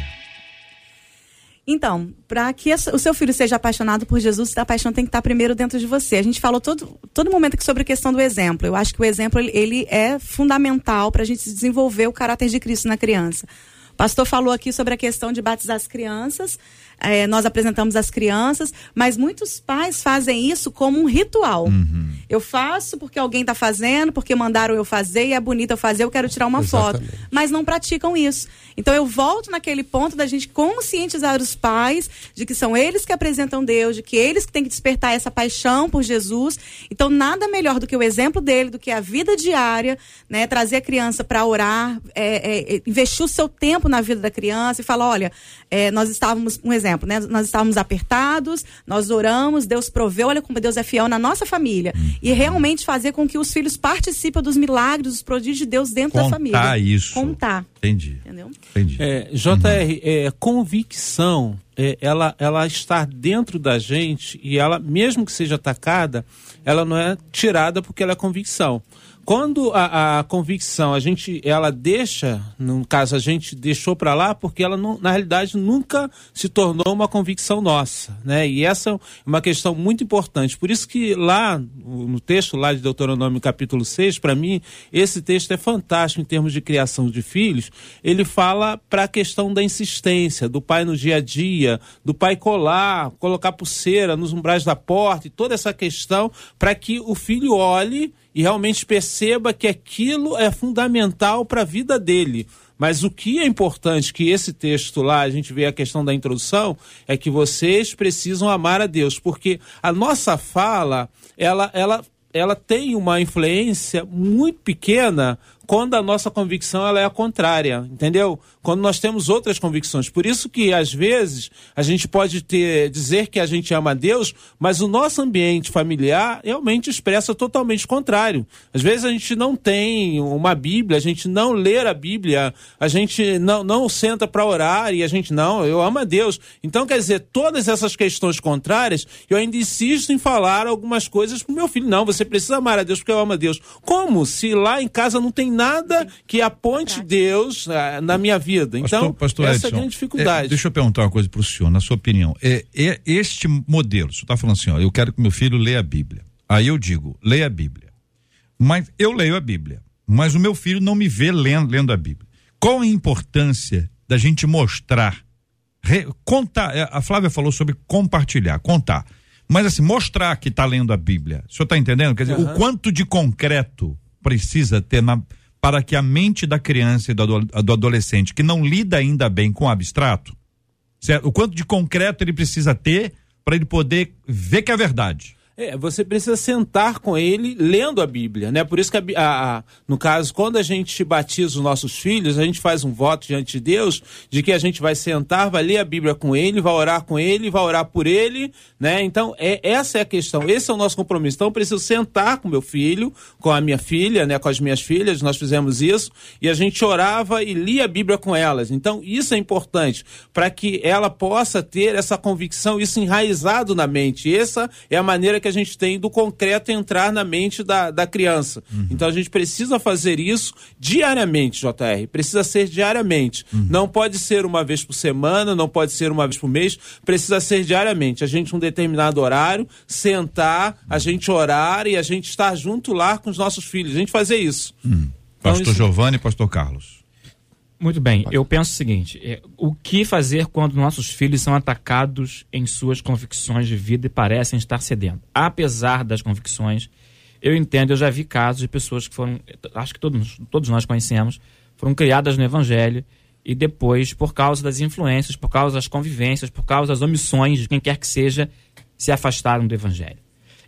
[SPEAKER 4] Então, para que o seu filho seja apaixonado por Jesus, a paixão tem que estar primeiro dentro de você. A gente falou todo, todo momento aqui sobre a questão do exemplo. Eu acho que o exemplo ele, é fundamental para a gente desenvolver o caráter de Cristo na criança. O pastor falou aqui sobre a questão de batizar as crianças é, nós apresentamos as crianças, mas muitos pais fazem isso como um ritual. Uhum. Eu faço porque alguém está fazendo, porque mandaram eu fazer e é bonito eu fazer, eu quero tirar uma Exatamente. foto. Mas não praticam isso. Então eu volto naquele ponto da gente conscientizar os pais de que são eles que apresentam Deus, de que eles que têm que despertar essa paixão por Jesus. Então nada melhor do que o exemplo dele, do que a vida diária, né? Trazer a criança para orar, é, é, investir o seu tempo na vida da criança e falar, olha, é, nós estávamos, um exemplo, né? Nós estávamos apertados, nós oramos, Deus proveu, olha como Deus é fiel na nossa família. Uhum. E realmente fazer com que os filhos participem dos milagres, dos prodígios de Deus dentro
[SPEAKER 2] Contar
[SPEAKER 4] da família.
[SPEAKER 2] Contar isso.
[SPEAKER 4] Contar.
[SPEAKER 2] Entendi.
[SPEAKER 4] Entendeu?
[SPEAKER 2] Entendi.
[SPEAKER 5] É, JR, uhum. é, convicção, é, ela, ela está dentro da gente e ela, mesmo que seja atacada, ela não é tirada porque ela é convicção quando a, a, convicção a gente ela deixa no caso a gente deixou para lá porque ela não, na realidade nunca se tornou uma convicção nossa né? E essa é uma questão muito importante. Por isso que lá no texto lá de Deuteronômio capítulo 6 para mim esse texto é fantástico em termos de criação de filhos. Ele fala para a questão da insistência do pai no dia a dia do pai colar colocar pulseira nos umbrais da porta e toda essa questão para que o filho olhe e realmente perceba que aquilo é fundamental para a vida dele. Mas o que é importante que esse texto lá, a gente vê a questão da introdução, é que vocês precisam amar a Deus, porque a nossa fala, ela, ela, ela tem uma influência muito pequena quando a nossa convicção ela é a contrária, entendeu? Quando nós temos outras convicções. Por isso que às vezes a gente pode ter dizer que a gente ama a Deus, mas o nosso ambiente familiar realmente expressa totalmente o contrário. Às vezes a gente não tem uma Bíblia, a gente não lê a Bíblia, a gente não, não senta para orar e a gente não, eu amo a Deus. Então quer dizer, todas essas questões contrárias, eu ainda insisto em falar algumas coisas pro meu filho, não, você precisa amar a Deus porque eu amo a Deus. Como se lá em casa não tem nada que aponte Deus uh, na minha vida. Então,
[SPEAKER 2] pastor, pastor
[SPEAKER 5] essa
[SPEAKER 2] Edson,
[SPEAKER 5] é a grande dificuldade.
[SPEAKER 2] É, deixa eu perguntar uma coisa para o senhor, na sua opinião. É, é este modelo, o senhor está falando assim, ó, eu quero que meu filho leia a Bíblia. Aí eu digo, leia a Bíblia. Mas eu leio a Bíblia, mas o meu filho não me vê lendo, lendo a Bíblia. Qual a importância da gente mostrar, re, contar? É, a Flávia falou sobre compartilhar, contar. Mas assim, mostrar que está lendo a Bíblia. O senhor está entendendo? Quer dizer, uhum. o quanto de concreto precisa ter na, para que a mente da criança e do, do adolescente que não lida ainda bem com o abstrato, certo? o quanto de concreto ele precisa ter para ele poder ver que é verdade.
[SPEAKER 5] É, você precisa sentar com ele lendo a Bíblia, né? Por isso que, a, a, no caso, quando a gente batiza os nossos filhos, a gente faz um voto diante de Deus de que a gente vai sentar, vai ler a Bíblia com ele, vai orar com ele, vai orar por ele, né? Então, é, essa é a questão, esse é o nosso compromisso. Então, eu preciso sentar com meu filho, com a minha filha, né? Com as minhas filhas, nós fizemos isso, e a gente orava e lia a Bíblia com elas. Então, isso é importante para que ela possa ter essa convicção, isso enraizado na mente. Essa é a maneira que que a gente tem do concreto entrar na mente da, da criança. Uhum. Então a gente precisa fazer isso diariamente, JR. Precisa ser diariamente. Uhum. Não pode ser uma vez por semana, não pode ser uma vez por mês, precisa ser diariamente. A gente, um determinado horário, sentar, a gente orar e a gente estar junto lá com os nossos filhos. A gente fazer isso.
[SPEAKER 2] Uhum. Pastor então, isso... Giovanni e Pastor Carlos.
[SPEAKER 6] Muito bem, eu penso o seguinte: é, o que fazer quando nossos filhos são atacados em suas convicções de vida e parecem estar cedendo? Apesar das convicções, eu entendo, eu já vi casos de pessoas que foram, acho que todos, todos nós conhecemos, foram criadas no Evangelho e depois, por causa das influências, por causa das convivências, por causa das omissões de quem quer que seja, se afastaram do Evangelho.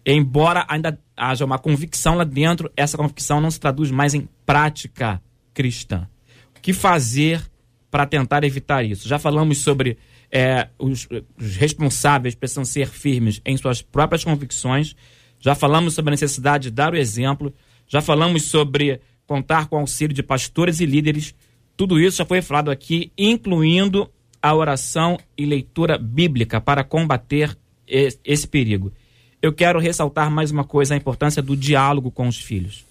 [SPEAKER 6] embora ainda haja uma convicção lá dentro, essa convicção não se traduz mais em prática cristã. Que fazer para tentar evitar isso? Já falamos sobre é, os, os responsáveis precisam ser firmes em suas próprias convicções, já falamos sobre a necessidade de dar o exemplo, já falamos sobre contar com o auxílio de pastores e líderes. Tudo isso já foi falado aqui, incluindo a oração e leitura bíblica para combater esse perigo. Eu quero ressaltar mais uma coisa: a importância do diálogo com os filhos.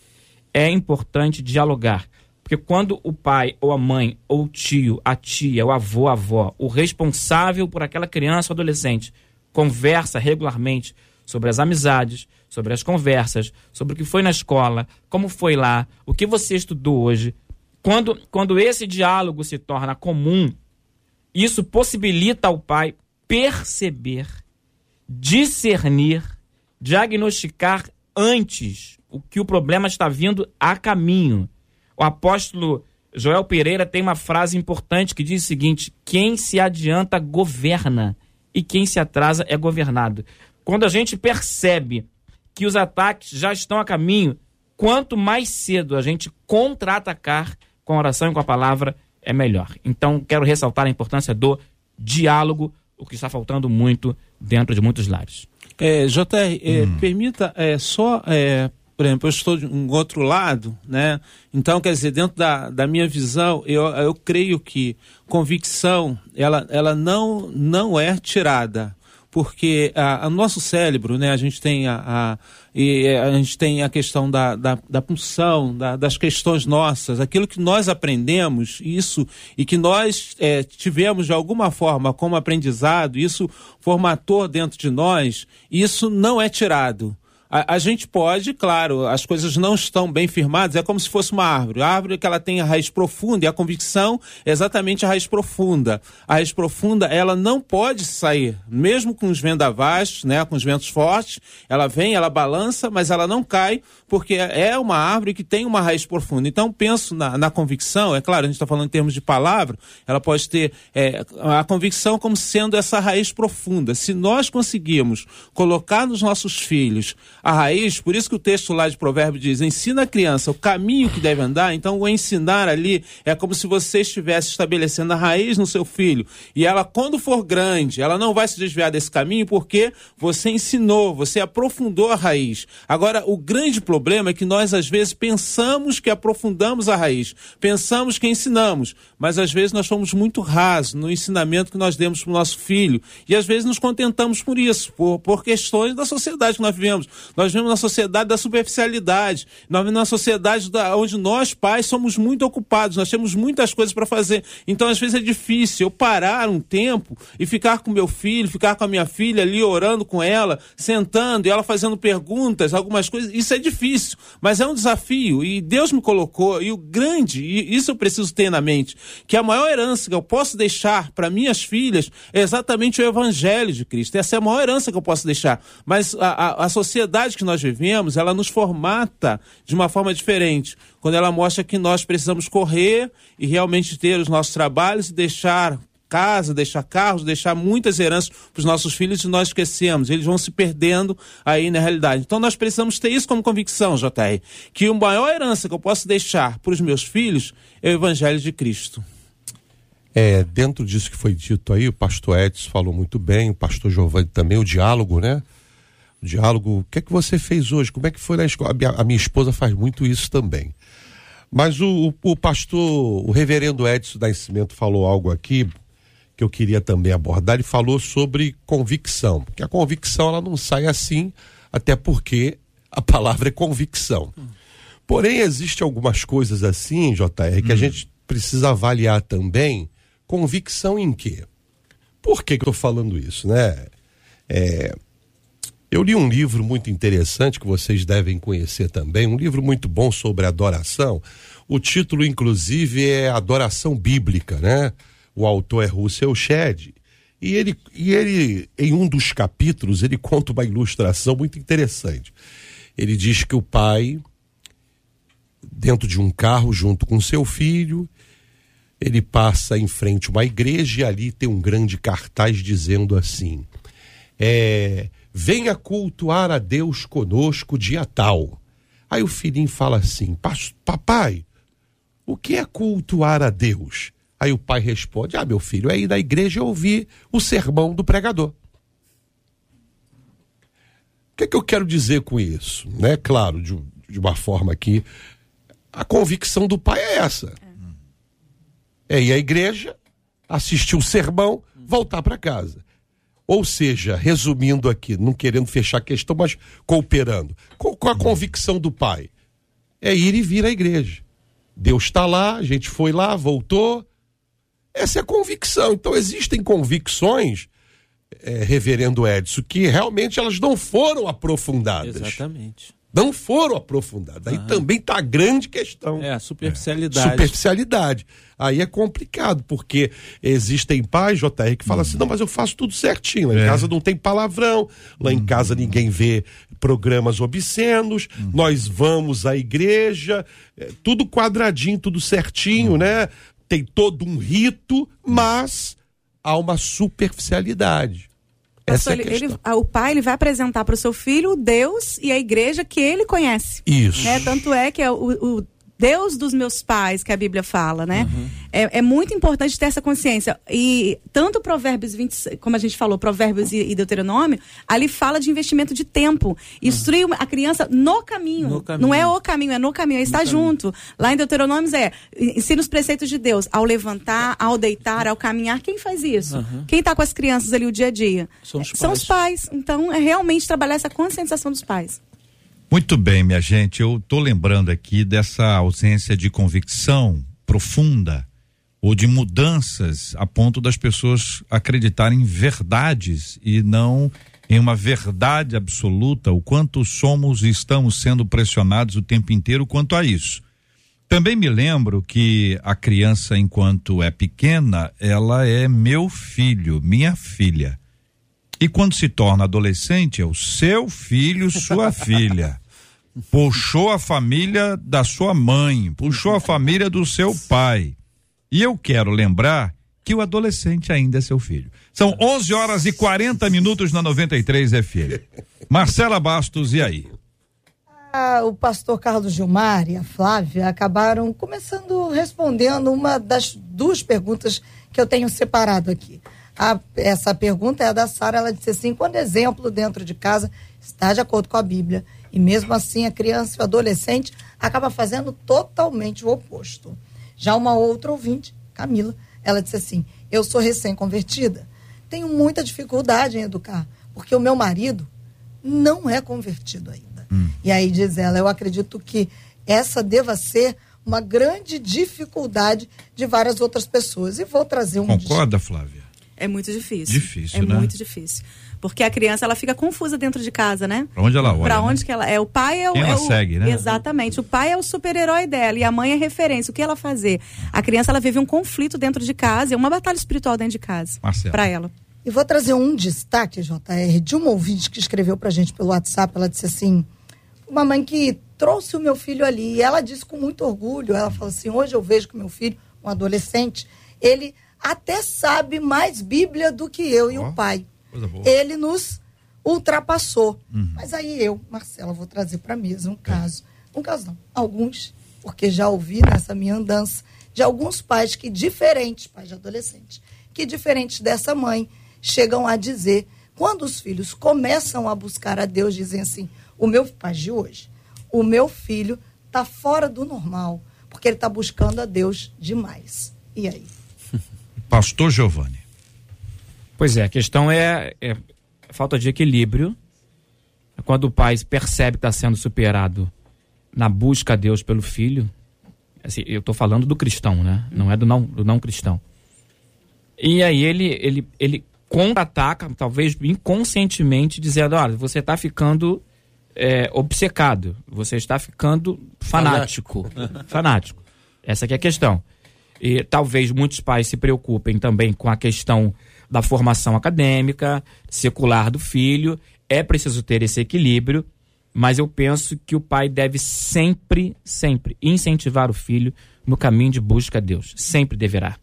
[SPEAKER 6] É importante dialogar. Porque quando o pai, ou a mãe, ou o tio, a tia, o avô, a avó, o responsável por aquela criança ou adolescente, conversa regularmente sobre as amizades, sobre as conversas, sobre o que foi na escola, como foi lá, o que você estudou hoje. Quando, quando esse diálogo se torna comum, isso possibilita ao pai perceber, discernir, diagnosticar antes o que o problema está vindo a caminho. O apóstolo Joel Pereira tem uma frase importante que diz o seguinte: quem se adianta governa e quem se atrasa é governado. Quando a gente percebe que os ataques já estão a caminho, quanto mais cedo a gente contra-atacar com a oração e com a palavra, é melhor. Então, quero ressaltar a importância do diálogo, o que está faltando muito dentro de muitos lares.
[SPEAKER 5] É, JR, é, hum. permita é, só, é, por exemplo, eu estou de um outro lado, né? Então, quer dizer, dentro da, da minha visão, eu, eu creio que convicção, ela, ela não, não é tirada porque o nosso cérebro, né, a gente tem a, a, e a gente tem a questão da, da, da punção, da, das questões nossas, aquilo que nós aprendemos, isso, e que nós é, tivemos de alguma forma como aprendizado, isso formatou dentro de nós, isso não é tirado. A, a, gente pode, claro, as coisas não estão bem firmadas, é como se fosse uma árvore. A árvore que ela tem a raiz profunda e a convicção é exatamente a raiz profunda. A raiz profunda, ela não pode sair, mesmo com os vendavais, né, com os ventos fortes, ela vem, ela balança, mas ela não cai, porque é uma árvore que tem uma raiz profunda. Então, penso na, na convicção, é claro, a gente está falando em termos de palavra, ela pode ter é, a convicção como sendo essa raiz profunda. Se nós conseguirmos colocar nos nossos filhos a raiz, por isso que o texto lá de Provérbio diz: ensina a criança o caminho que deve andar. Então, o ensinar ali é como se você estivesse estabelecendo a raiz no seu filho. E ela, quando for grande, ela não vai se desviar desse caminho porque você ensinou, você aprofundou a raiz. Agora, o grande problema é que nós, às vezes, pensamos que aprofundamos a raiz, pensamos que ensinamos, mas às vezes nós somos muito rasos no ensinamento que nós demos para o nosso filho. E às vezes nos contentamos por isso, por, por questões da sociedade que nós vivemos. Nós vivemos na sociedade da superficialidade. Nós vivemos na sociedade da, onde nós, pais, somos muito ocupados. Nós temos muitas coisas para fazer. Então, às vezes, é difícil eu parar um tempo e ficar com meu filho, ficar com a minha filha ali, orando com ela, sentando e ela fazendo perguntas, algumas coisas. Isso é difícil, mas é um desafio. E Deus me colocou. E o grande, e isso eu preciso ter na mente, que a maior herança que eu posso deixar para minhas filhas é exatamente o Evangelho de Cristo. Essa é a maior herança que eu posso deixar. Mas a, a, a sociedade sociedade que nós vivemos, ela nos formata de uma forma diferente. Quando ela mostra que nós precisamos correr e realmente ter os nossos trabalhos e deixar casa, deixar carros, deixar muitas heranças para os nossos filhos e nós esquecemos. Eles vão se perdendo aí na realidade. Então nós precisamos ter isso como convicção, JR, que a maior herança que eu posso deixar para os meus filhos é o Evangelho de Cristo.
[SPEAKER 3] É, dentro disso que foi dito aí, o pastor Edson falou muito bem, o pastor Giovanni também, o diálogo, né? Diálogo. O que é que você fez hoje? Como é que foi na escola? A minha, a minha esposa faz muito isso também. Mas o, o, o, pastor, o reverendo Edson Nascimento falou algo aqui que eu queria também abordar. Ele falou sobre convicção. Porque a convicção ela não sai assim, até porque a palavra é convicção. Porém, existe algumas coisas assim, JR, que hum. a gente precisa avaliar também. Convicção em quê? Por que, que eu estou falando isso, né? É, eu li um livro muito interessante que vocês devem conhecer também, um livro muito bom sobre adoração. O título, inclusive, é Adoração Bíblica, né? O autor é Russell Shedd. E ele, e ele, em um dos capítulos, ele conta uma ilustração muito interessante. Ele diz que o pai, dentro de um carro, junto com seu filho, ele passa em frente a uma igreja e ali tem um grande cartaz dizendo assim: é, venha cultuar a Deus conosco dia tal. Aí o filhinho fala assim: "Pas- Papai, o que é cultuar a Deus? Aí o pai responde: Ah, meu filho, é ir na igreja e ouvir o sermão do pregador. O que é que eu quero dizer com isso? Né? Claro, de, de uma forma que a convicção do pai é essa. É ir à igreja, assistir o sermão, voltar para casa. Ou seja, resumindo aqui, não querendo fechar a questão, mas cooperando. Qual, qual a convicção do pai? É ir e vir à igreja. Deus está lá, a gente foi lá, voltou. Essa é a convicção. Então existem convicções, é, reverendo Edson, que realmente elas não foram aprofundadas.
[SPEAKER 5] Exatamente.
[SPEAKER 3] Não foram aprofundadas. Aí também está a grande questão.
[SPEAKER 5] É, a superficialidade.
[SPEAKER 3] Superficialidade. Aí é complicado, porque existem pais, JR, que falam assim: não, mas eu faço tudo certinho. Lá em
[SPEAKER 2] É.
[SPEAKER 3] casa não tem palavrão, lá em casa ninguém vê programas obscenos, nós vamos à igreja, é, tudo quadradinho, tudo certinho, né? Tem todo um rito, mas há uma superficialidade. Essa
[SPEAKER 4] Pastor,
[SPEAKER 3] é a
[SPEAKER 4] ele- ele- o pai ele vai apresentar para o seu filho o Deus e a igreja que ele conhece.
[SPEAKER 3] Isso.
[SPEAKER 4] né? Tanto é que é o, o Deus dos meus pais, que a Bíblia fala, né?
[SPEAKER 3] Uhum.
[SPEAKER 4] É, é muito importante ter essa consciência. E tanto Provérbios 20, como a gente falou, Provérbios e, e Deuteronômio, ali fala de investimento de tempo. Instruir uma- a criança no caminho.
[SPEAKER 5] No caminho.
[SPEAKER 4] Não é o caminho, é no caminho, é estar junto. Lá em Deuteronômio é ensina os preceitos de Deus. Ao levantar, ao deitar, ao caminhar. Quem faz isso? Quem está com as crianças ali o dia a dia?
[SPEAKER 5] São os
[SPEAKER 4] São os pais. Então, é realmente trabalhar essa conscientização dos pais.
[SPEAKER 2] Muito bem, minha gente. Eu tô lembrando aqui dessa ausência de convicção profunda ou de mudanças a ponto das pessoas acreditarem em verdades e não em uma verdade absoluta, o quanto somos e estamos sendo pressionados o tempo inteiro quanto a isso. Também me lembro que a criança, enquanto é pequena, ela é meu filho, minha filha. E quando se torna adolescente, é o seu filho, sua filha. Puxou a família da sua mãe, puxou a família do seu pai. E eu quero lembrar que o adolescente ainda é seu filho. São 11 horas e 40 minutos na 93 FM. Marcela Bastos, e aí?
[SPEAKER 9] Ah, o pastor Carlos Gilmar e a Flávia acabaram começando respondendo uma das duas perguntas que eu tenho separado aqui. A- essa pergunta é a da Sara, ela disse assim: quando exemplo dentro de casa está de acordo com a Bíblia, e mesmo assim a criança e o adolescente acaba fazendo totalmente o oposto. Já uma outra ouvinte, Camila, ela disse assim: eu sou recém-convertida, tenho muita dificuldade em educar, porque o meu marido não é convertido ainda. E aí diz ela, eu acredito que essa deva ser uma grande dificuldade de várias outras pessoas. E vou trazer um
[SPEAKER 2] Concorda, Flávia?
[SPEAKER 4] É muito difícil.
[SPEAKER 2] Difícil,
[SPEAKER 4] é
[SPEAKER 2] né?
[SPEAKER 4] muito difícil. Porque a criança ela fica confusa dentro de casa, né?
[SPEAKER 2] Pra onde ela olha?
[SPEAKER 4] Pra
[SPEAKER 2] né?
[SPEAKER 4] onde que ela é? O pai é o.
[SPEAKER 2] Quem
[SPEAKER 4] é
[SPEAKER 2] ela
[SPEAKER 4] o-
[SPEAKER 2] segue, né?
[SPEAKER 4] Exatamente. O pai é o super-herói dela e a mãe é referência. O que ela fazer? A criança ela vive um conflito dentro de casa, é uma batalha espiritual dentro de casa.
[SPEAKER 2] Marcela.
[SPEAKER 4] Pra ela.
[SPEAKER 9] E vou trazer um destaque, JR, de uma ouvinte que escreveu pra gente pelo WhatsApp. Ela disse assim: uma mãe que trouxe o meu filho ali. E ela disse com muito orgulho: ela falou assim, hoje eu vejo que o meu filho, um adolescente, ele até sabe mais Bíblia do que eu e o pai. Ele nos ultrapassou. Mas aí eu, Marcela, vou trazer para mesa um caso. Um caso não, alguns, porque já ouvi nessa minha andança de alguns pais que diferentes, pais de adolescentes, que diferentes dessa mãe, chegam a dizer, quando os filhos começam a buscar a Deus, dizem assim: o meu pai de hoje, o meu filho está fora do normal, porque ele está buscando a Deus demais. E aí?
[SPEAKER 2] Pastor Giovanni.
[SPEAKER 6] Pois é, a questão é, é a falta de equilíbrio. Quando o pai percebe que está sendo superado na busca a Deus pelo filho, assim, eu estou falando do cristão, né? Não é do não, do não cristão. E aí ele, ele, ele contra-ataca, talvez inconscientemente, dizendo, olha, você está ficando é, obcecado, você está ficando fanático. fanático. Essa que é a questão. E talvez muitos pais se preocupem também com a questão da formação acadêmica, secular do filho. É preciso ter esse equilíbrio, mas eu penso que o pai deve sempre, sempre incentivar o filho no caminho de busca a Deus. Sempre deverá.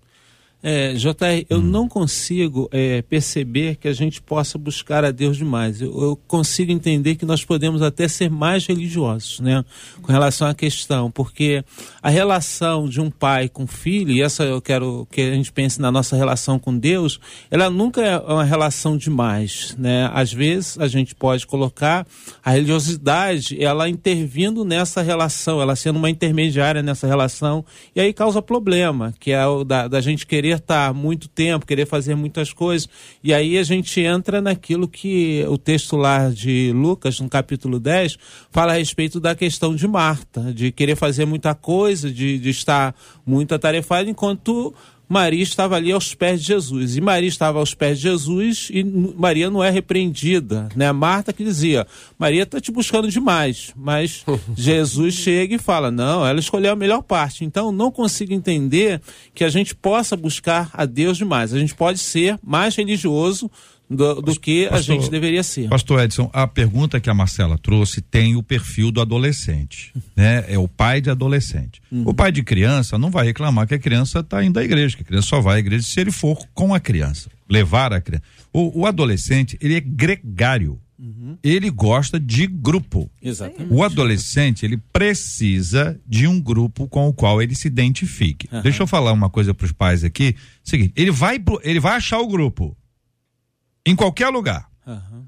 [SPEAKER 5] É, JR, eu não consigo é, perceber que a gente possa buscar a Deus demais. Eu, eu consigo entender que nós podemos até ser mais religiosos, né? Com relação à questão, porque a relação de um pai com filho, e essa eu quero que a gente pense na nossa relação com Deus, ela nunca é uma relação demais, né? Às vezes a gente pode colocar a religiosidade, ela intervindo nessa relação, ela sendo uma intermediária nessa relação, e aí causa problema, que é o da, da gente querer estar muito tempo, querer fazer muitas coisas. E aí a gente entra naquilo que o texto lá de Lucas, no capítulo 10, fala a respeito da questão de Marta, de querer fazer muita coisa, de, de estar muito atarefada, enquanto Maria estava ali aos pés de Jesus. E Maria estava aos pés de Jesus e Maria não é repreendida. Né? Marta que dizia: Maria está te buscando demais. Mas Jesus chega e fala: Não, ela escolheu a melhor parte. Então não consigo entender que a gente possa buscar a Deus demais. A gente pode ser mais religioso do, do que
[SPEAKER 2] Pastor-
[SPEAKER 5] a gente deveria ser.
[SPEAKER 2] Pastor Edson, a pergunta que a Marcela trouxe tem o perfil do adolescente, né? É o pai de adolescente. O pai de criança não vai reclamar que a criança está indo à igreja, que a criança só vai à igreja se ele for com a criança, levar a criança. O, o adolescente, ele é gregário. Ele gosta de grupo.
[SPEAKER 5] Exatamente.
[SPEAKER 2] O adolescente, ele precisa de um grupo com o qual ele se identifique.
[SPEAKER 5] Aham.
[SPEAKER 2] Deixa eu falar uma coisa para os pais aqui. Seguinte, ele vai, pro- ele vai achar o grupo em qualquer lugar.
[SPEAKER 5] Aham.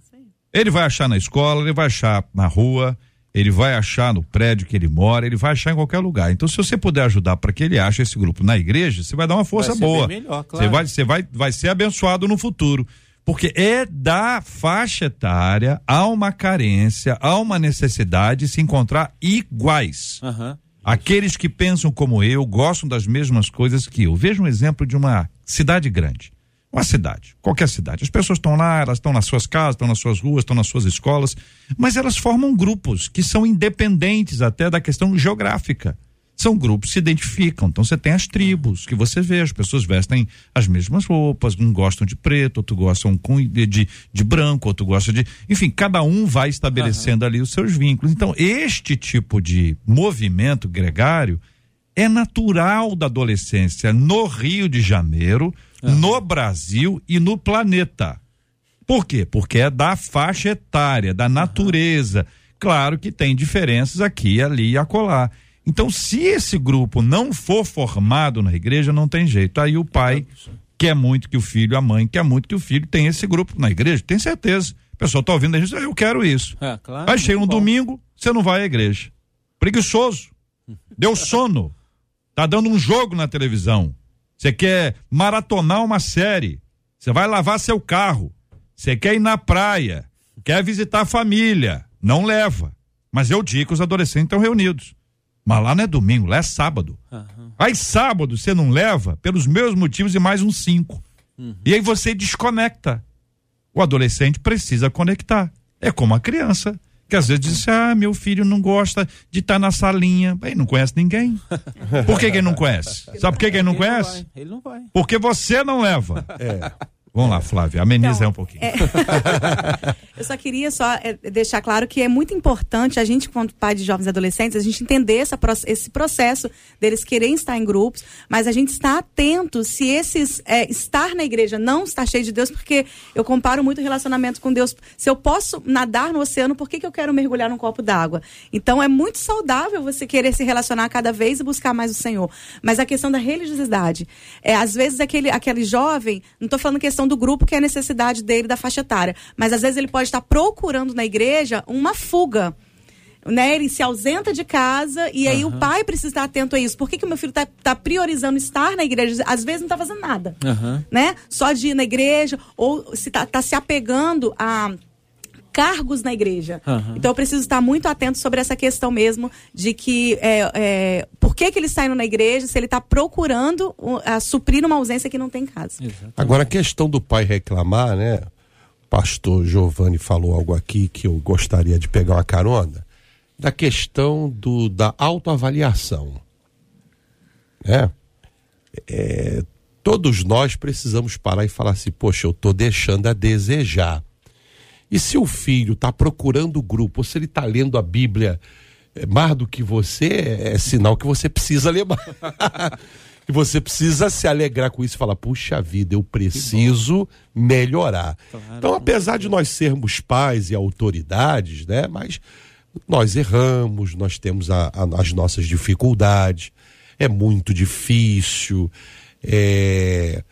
[SPEAKER 2] Ele vai achar na escola, ele vai achar na rua, ele vai achar no prédio que ele mora, ele vai achar em qualquer lugar. Então, se você puder ajudar para que ele ache esse grupo na igreja, você vai dar uma força boa.
[SPEAKER 5] melhor,
[SPEAKER 2] Você
[SPEAKER 5] claro.
[SPEAKER 2] vai, você vai, vai ser abençoado no futuro. Porque é da faixa etária, há uma carência, há uma necessidade de se encontrar iguais.
[SPEAKER 5] Aham.
[SPEAKER 2] Aqueles que pensam como eu, gostam das mesmas coisas que eu. Veja um exemplo de uma cidade grande. Uma cidade, qualquer cidade. As pessoas estão lá, elas estão nas suas casas, estão nas suas ruas, estão nas suas escolas, mas elas formam grupos que são independentes até da questão geográfica. São grupos que se identificam. Então você tem as tribos que você vê, as pessoas vestem as mesmas roupas, um gostam de preto, outro gostam de, de, de branco, outro gosta de. Enfim, cada um vai estabelecendo ali os seus vínculos. Então, este tipo de movimento gregário é natural da adolescência no Rio de Janeiro, no Brasil e no planeta. Por quê? Porque é da faixa etária, da natureza. Claro que tem diferenças aqui, ali e acolá. Então, se esse grupo não for formado na igreja, não tem jeito. Aí o pai quer muito que o filho, a mãe quer muito que o filho tenha esse grupo na igreja, tem certeza. O pessoal tá ouvindo a gente, eu quero isso.
[SPEAKER 5] É, claro.
[SPEAKER 2] Aí chega um
[SPEAKER 5] bom.
[SPEAKER 2] domingo, você não vai à igreja. Preguiçoso. Deu sono. Tá dando um jogo na televisão. Você quer maratonar uma série. Você vai lavar seu carro. Você quer ir na praia. Quer visitar a família. Não leva. Mas eu digo que os adolescentes estão reunidos. Mas lá não é domingo, lá é sábado.
[SPEAKER 5] Aham.
[SPEAKER 2] Aí sábado você não leva pelos meus motivos e mais uns cinco. E aí você desconecta. O adolescente precisa conectar. É como a criança, que às vezes diz: Ah, meu filho não gosta de estar na salinha. Bem, não conhece ninguém. Por que, que ele não conhece? Sabe por que, que ele não conhece?
[SPEAKER 5] Ele não vai.
[SPEAKER 2] Porque você não leva. Vamos lá, Flávia, ameniza
[SPEAKER 4] Então,
[SPEAKER 2] um pouquinho.
[SPEAKER 4] Eu só queria só é, deixar claro que é muito importante a gente, quanto pai de jovens e adolescentes, a gente entender essa, esse processo deles querem estar em grupos, mas a gente está atento se esses é, estar na igreja não está cheio de Deus, porque eu comparo muito o relacionamento com Deus. Se eu posso nadar no oceano, por que, que eu quero mergulhar num copo d'água? Então é muito saudável você querer se relacionar cada vez e buscar mais o Senhor. Mas a questão da religiosidade, é, às vezes aquele, aquele jovem, não estou falando questão do grupo que é a necessidade dele da faixa etária, mas às vezes ele pode estar procurando na igreja uma fuga. Né, ele se ausenta de casa e aí o pai precisa estar atento a isso. Por que, que o meu filho está priorizando estar na igreja? Às vezes não está fazendo nada
[SPEAKER 5] Aham.
[SPEAKER 4] né? Só de ir na igreja ou se tá, tá se apegando a cargos na igreja.
[SPEAKER 5] Aham.
[SPEAKER 4] Então eu preciso estar muito atento sobre essa questão mesmo de que é, é, por que, que ele está indo na igreja se ele está procurando uh, a suprir uma ausência que não tem em casa.
[SPEAKER 5] Exato.
[SPEAKER 3] Agora, a questão do pai reclamar, né? O pastor Giovanni falou algo aqui que eu gostaria de pegar uma carona. Da questão do, da autoavaliação. Né? É, todos nós precisamos parar e falar assim: poxa, eu estou deixando a desejar. E se o filho está procurando o grupo, ou se ele está lendo a Bíblia é, mais do que você, é sinal que você precisa mais. E você precisa se alegrar com isso e falar: puxa vida, eu preciso melhorar. então, apesar de nós sermos pais e autoridades, né? Mas nós erramos, nós temos a, a, as nossas dificuldades, é muito difícil, é,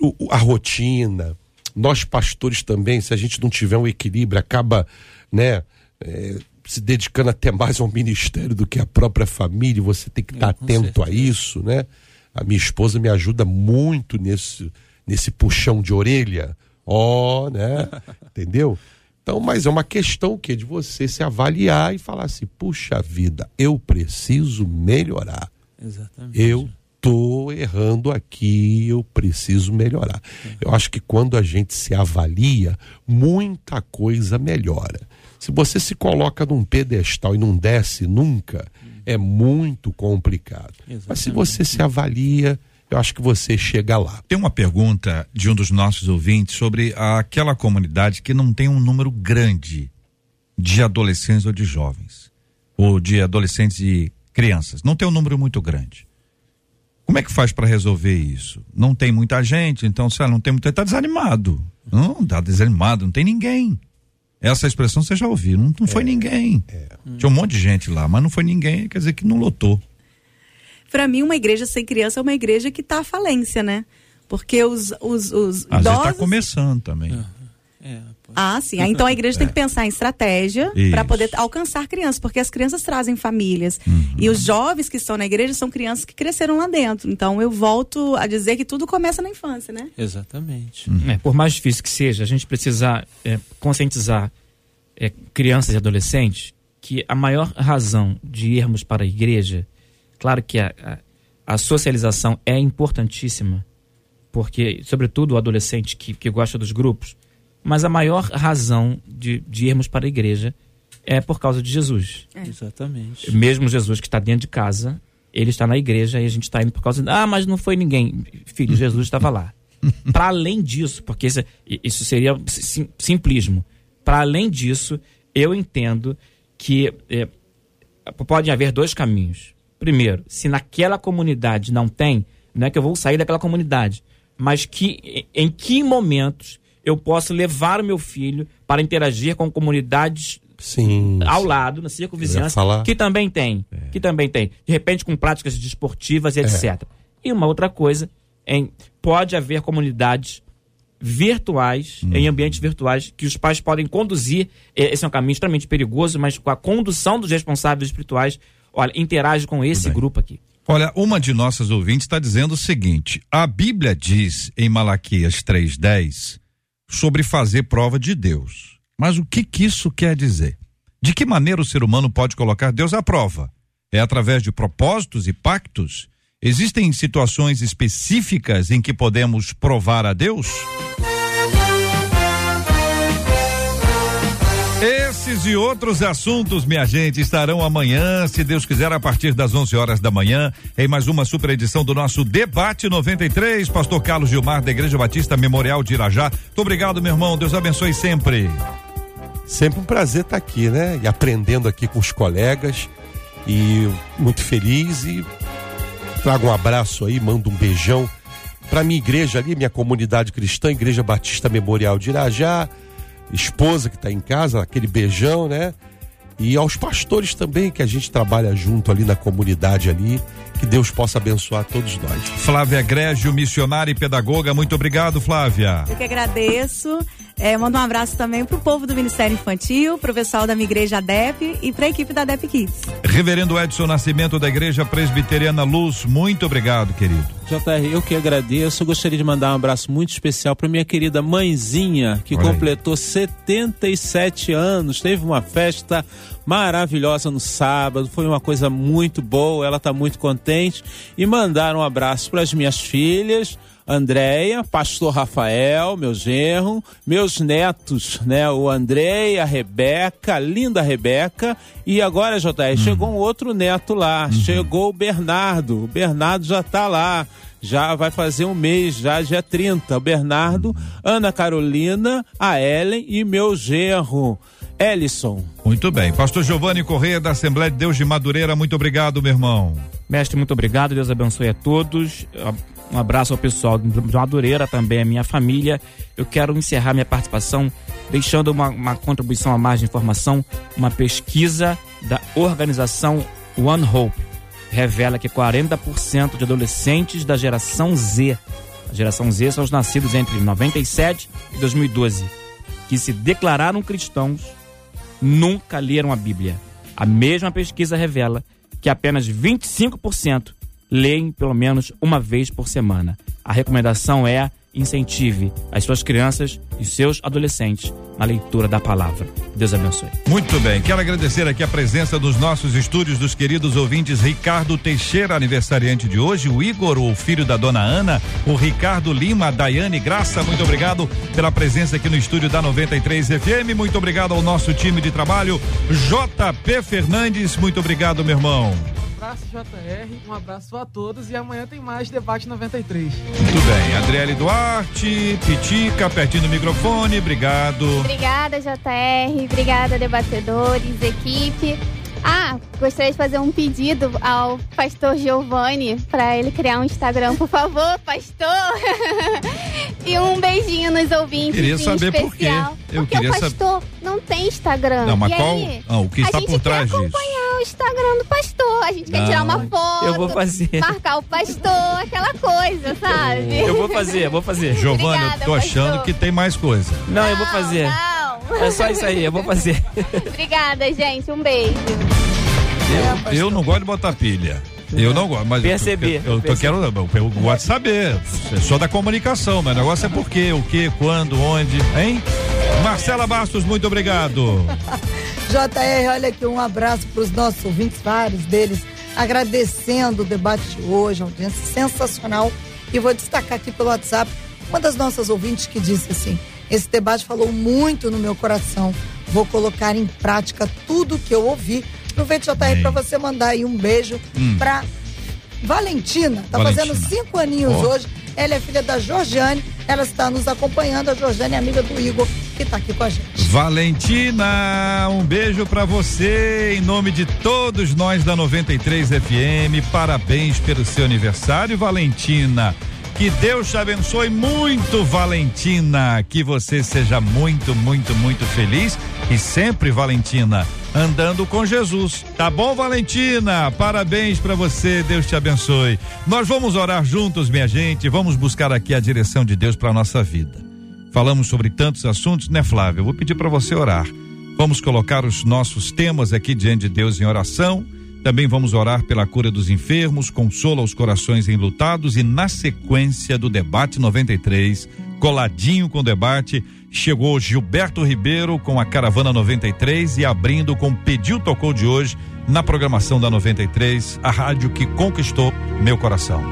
[SPEAKER 3] o, a rotina. Nós, pastores, também, se a gente não tiver um equilíbrio, acaba, né? É, se dedicando até mais ao ministério do que à própria família, você tem que estar tá atento certeza. a isso, né? A minha esposa me ajuda muito nesse, nesse puxão de orelha. Ó, oh, né? Entendeu? Então, mas é uma questão que de você se avaliar e falar assim: puxa vida, eu preciso melhorar.
[SPEAKER 5] Exatamente.
[SPEAKER 3] Eu tô errando aqui, eu preciso melhorar. Eu acho que quando a gente se avalia, muita coisa melhora. Se você se coloca num pedestal e não desce nunca, é muito complicado. Exatamente. Mas se você se avalia, eu acho que você chega lá.
[SPEAKER 2] Tem uma pergunta de um dos nossos ouvintes sobre aquela comunidade que não tem um número grande de adolescentes ou de jovens, ou de adolescentes e crianças. Não tem um número muito grande. Como é que faz para resolver isso? Não tem muita gente, então se não tem muita, está desanimado. Não, está desanimado, não tem ninguém. Essa expressão você já ouviu, não, não foi é, ninguém. É. Tinha um monte de gente lá, mas não foi ninguém, quer dizer que não lotou.
[SPEAKER 4] Para mim, uma igreja sem criança é uma igreja que está à falência, né? Porque os, os, os
[SPEAKER 2] Às idosos... está começando também.
[SPEAKER 4] É, ah, sim. Então a igreja tem que é. pensar em estratégia para poder alcançar crianças, porque as crianças trazem famílias. Uhum. E os jovens que estão na igreja são crianças que cresceram lá dentro. Então eu volto a dizer que tudo começa na infância, né?
[SPEAKER 5] Exatamente.
[SPEAKER 6] Uhum. É, por mais difícil que seja, a gente precisa é, conscientizar é, crianças e adolescentes que a maior razão de irmos para a igreja, claro que a, a, a socialização é importantíssima, porque, sobretudo, o adolescente que, que gosta dos grupos mas a maior razão de, de irmos para a igreja é por causa de Jesus.
[SPEAKER 5] É. Exatamente.
[SPEAKER 6] Mesmo Jesus que está dentro de casa, ele está na igreja e a gente está indo por causa. De, ah, mas não foi ninguém. Filho, Jesus estava lá. para além disso, porque isso, isso seria sim, simplismo. Para além disso, eu entendo que é, pode haver dois caminhos. Primeiro, se naquela comunidade não tem, não é que eu vou sair daquela comunidade, mas que em que momentos eu posso levar o meu filho para interagir com comunidades
[SPEAKER 3] sim,
[SPEAKER 6] ao sim. lado, na circunvizinhança, que também tem. É. Que também tem. De repente, com práticas desportivas e etc. É. E uma outra coisa, em, pode haver comunidades virtuais, hum. em ambientes virtuais, que os pais podem conduzir. Esse é um caminho extremamente perigoso, mas com a condução dos responsáveis espirituais, olha, interage com esse grupo aqui.
[SPEAKER 2] Olha, uma de nossas ouvintes está dizendo o seguinte: a Bíblia diz em Malaquias 3,10 sobre fazer prova de Deus. Mas o que, que isso quer dizer? De que maneira o ser humano pode colocar Deus à prova? É através de propósitos e pactos? Existem situações específicas em que podemos provar a Deus? Esses e outros assuntos, minha gente, estarão amanhã, se Deus quiser, a partir das 11 horas da manhã, em mais uma super edição do nosso Debate 93. Pastor Carlos Gilmar, da Igreja Batista Memorial de Irajá. Muito obrigado, meu irmão. Deus abençoe sempre.
[SPEAKER 3] Sempre um prazer estar aqui, né? E aprendendo aqui com os colegas. E muito feliz. E trago um abraço aí, mando um beijão para minha igreja ali, minha comunidade cristã, Igreja Batista Memorial de Irajá esposa que está em casa, aquele beijão, né? E aos pastores também, que a gente trabalha junto ali na comunidade ali. Que Deus possa abençoar todos nós.
[SPEAKER 2] Flávia Grégio, missionária e pedagoga, muito obrigado, Flávia.
[SPEAKER 4] Eu que agradeço. É, mando um abraço também para o povo do Ministério Infantil, para o pessoal da minha igreja ADEP e para a equipe da ADEP Kids.
[SPEAKER 2] Reverendo Edson Nascimento da Igreja Presbiteriana Luz, muito obrigado, querido.
[SPEAKER 5] JR, eu que agradeço. Eu gostaria de mandar um abraço muito especial para minha querida mãezinha, que Olha completou aí. 77 anos. Teve uma festa maravilhosa no sábado, foi uma coisa muito boa, ela está muito contente. E mandar um abraço para as minhas filhas Andréia, pastor Rafael, meu genro, meus netos, né? O André, a Rebeca, a linda Rebeca. E agora, JR, uhum. chegou um outro neto lá. Uhum. Chegou o Bernardo. O Bernardo já tá lá. Já vai fazer um mês, já dia 30. O Bernardo. Ana Carolina, a Ellen e meu genro. Ellison.
[SPEAKER 2] Muito bem. Pastor Giovanni Correia, da Assembleia de Deus de Madureira, muito obrigado, meu irmão.
[SPEAKER 6] Mestre, muito obrigado. Deus abençoe a todos. Um abraço ao pessoal de Madureira, também a minha família. Eu quero encerrar minha participação deixando uma, uma contribuição a mais de informação. Uma pesquisa da organização One Hope revela que 40% de adolescentes da geração Z, a geração Z são os nascidos entre 97 e 2012, que se declararam cristãos, nunca leram a Bíblia. A mesma pesquisa revela que apenas 25% leem pelo menos uma vez por semana. A recomendação é incentive as suas crianças e seus adolescentes na leitura da palavra. Deus abençoe.
[SPEAKER 2] Muito bem, quero agradecer aqui a presença dos nossos estúdios dos queridos ouvintes. Ricardo Teixeira, aniversariante de hoje, o Igor, o filho da dona Ana, o Ricardo Lima, a Daiane Graça, muito obrigado pela presença aqui no estúdio da 93 FM, muito obrigado ao nosso time de trabalho, JP Fernandes, muito obrigado, meu irmão
[SPEAKER 7] abraço, JR. Um abraço a todos e amanhã tem mais Debate 93.
[SPEAKER 2] Muito bem. Adriele Duarte, Pitica, pertinho do microfone. Obrigado.
[SPEAKER 8] Obrigada, JR. Obrigada, debatedores, equipe. Ah, gostaria de fazer um pedido ao pastor Giovanni para ele criar um Instagram, por favor, pastor. e um beijinho nos ouvintes.
[SPEAKER 2] Queria saber
[SPEAKER 8] especial.
[SPEAKER 2] por quê.
[SPEAKER 8] Eu Porque o pastor saber. não tem Instagram.
[SPEAKER 2] Não, mas
[SPEAKER 8] e
[SPEAKER 2] qual?
[SPEAKER 8] Aí,
[SPEAKER 2] ah, o que está por trás disso?
[SPEAKER 8] acompanhar o Instagram do pastor. A gente não. quer tirar uma foto.
[SPEAKER 6] Eu vou fazer.
[SPEAKER 8] Marcar o pastor, aquela coisa, sabe?
[SPEAKER 6] Eu vou fazer, eu vou fazer.
[SPEAKER 2] Giovanni, eu tô achando pastor. que tem mais coisa.
[SPEAKER 6] Não, não eu vou fazer.
[SPEAKER 8] Não.
[SPEAKER 6] É só isso aí, eu vou fazer.
[SPEAKER 8] Obrigada, gente. Um beijo.
[SPEAKER 2] Eu, eu não gosto de botar pilha. Eu não gosto, mas
[SPEAKER 6] perceber.
[SPEAKER 2] Eu, eu, eu, eu quero, eu gosto de saber. É só da comunicação, mas o negócio é por quê, o que, quando, onde, hein? Marcela Bastos, muito obrigado.
[SPEAKER 9] JR, olha aqui um abraço para os nossos ouvintes, vários deles, agradecendo o debate de hoje, uma audiência sensacional. E vou destacar aqui pelo WhatsApp uma das nossas ouvintes que disse assim: esse debate falou muito no meu coração. Vou colocar em prática tudo que eu ouvi Aproveite, JR, para você mandar aí um beijo hum. para Valentina. Tá Valentina. fazendo cinco aninhos oh. hoje. Ela é filha da Georgiane. Ela está nos acompanhando. A Georgiane é amiga do Igor, que está aqui com a gente.
[SPEAKER 2] Valentina, um beijo para você em nome de todos nós da 93 FM. Parabéns pelo seu aniversário, Valentina. Que Deus te abençoe muito, Valentina. Que você seja muito, muito, muito feliz e sempre, Valentina andando com Jesus. Tá bom, Valentina? Parabéns para você, Deus te abençoe. Nós vamos orar juntos, minha gente, vamos buscar aqui a direção de Deus para nossa vida. Falamos sobre tantos assuntos, né, Flávio? Vou pedir para você orar. Vamos colocar os nossos temas aqui diante de Deus em oração. Também vamos orar pela cura dos enfermos, consola os corações enlutados e na sequência do debate 93, coladinho com o debate, chegou Gilberto Ribeiro com a Caravana 93 e abrindo com Pediu Tocou de hoje na programação da 93, a rádio que conquistou meu coração.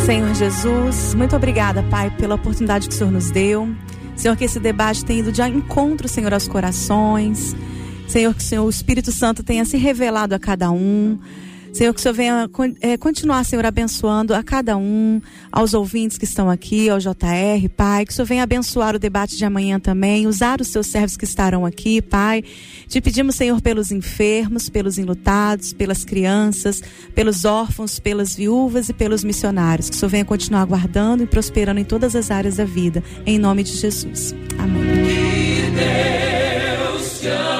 [SPEAKER 4] Senhor Jesus, muito obrigada, Pai, pela oportunidade que o Senhor nos deu. Senhor, que esse debate tenha ido de encontro, Senhor, aos corações. Senhor, que o Senhor, o Espírito Santo tenha se revelado a cada um. Senhor, que o Senhor venha é, continuar, Senhor, abençoando a cada um, aos ouvintes que estão aqui, ao JR, Pai. Que o Senhor venha abençoar o debate de amanhã também, usar os seus servos que estarão aqui, Pai. Te pedimos, Senhor, pelos enfermos, pelos enlutados, pelas crianças, pelos órfãos, pelas viúvas e pelos missionários. Que o Senhor venha continuar guardando e prosperando em todas as áreas da vida. Em nome de Jesus. Amém.
[SPEAKER 1] Que Deus te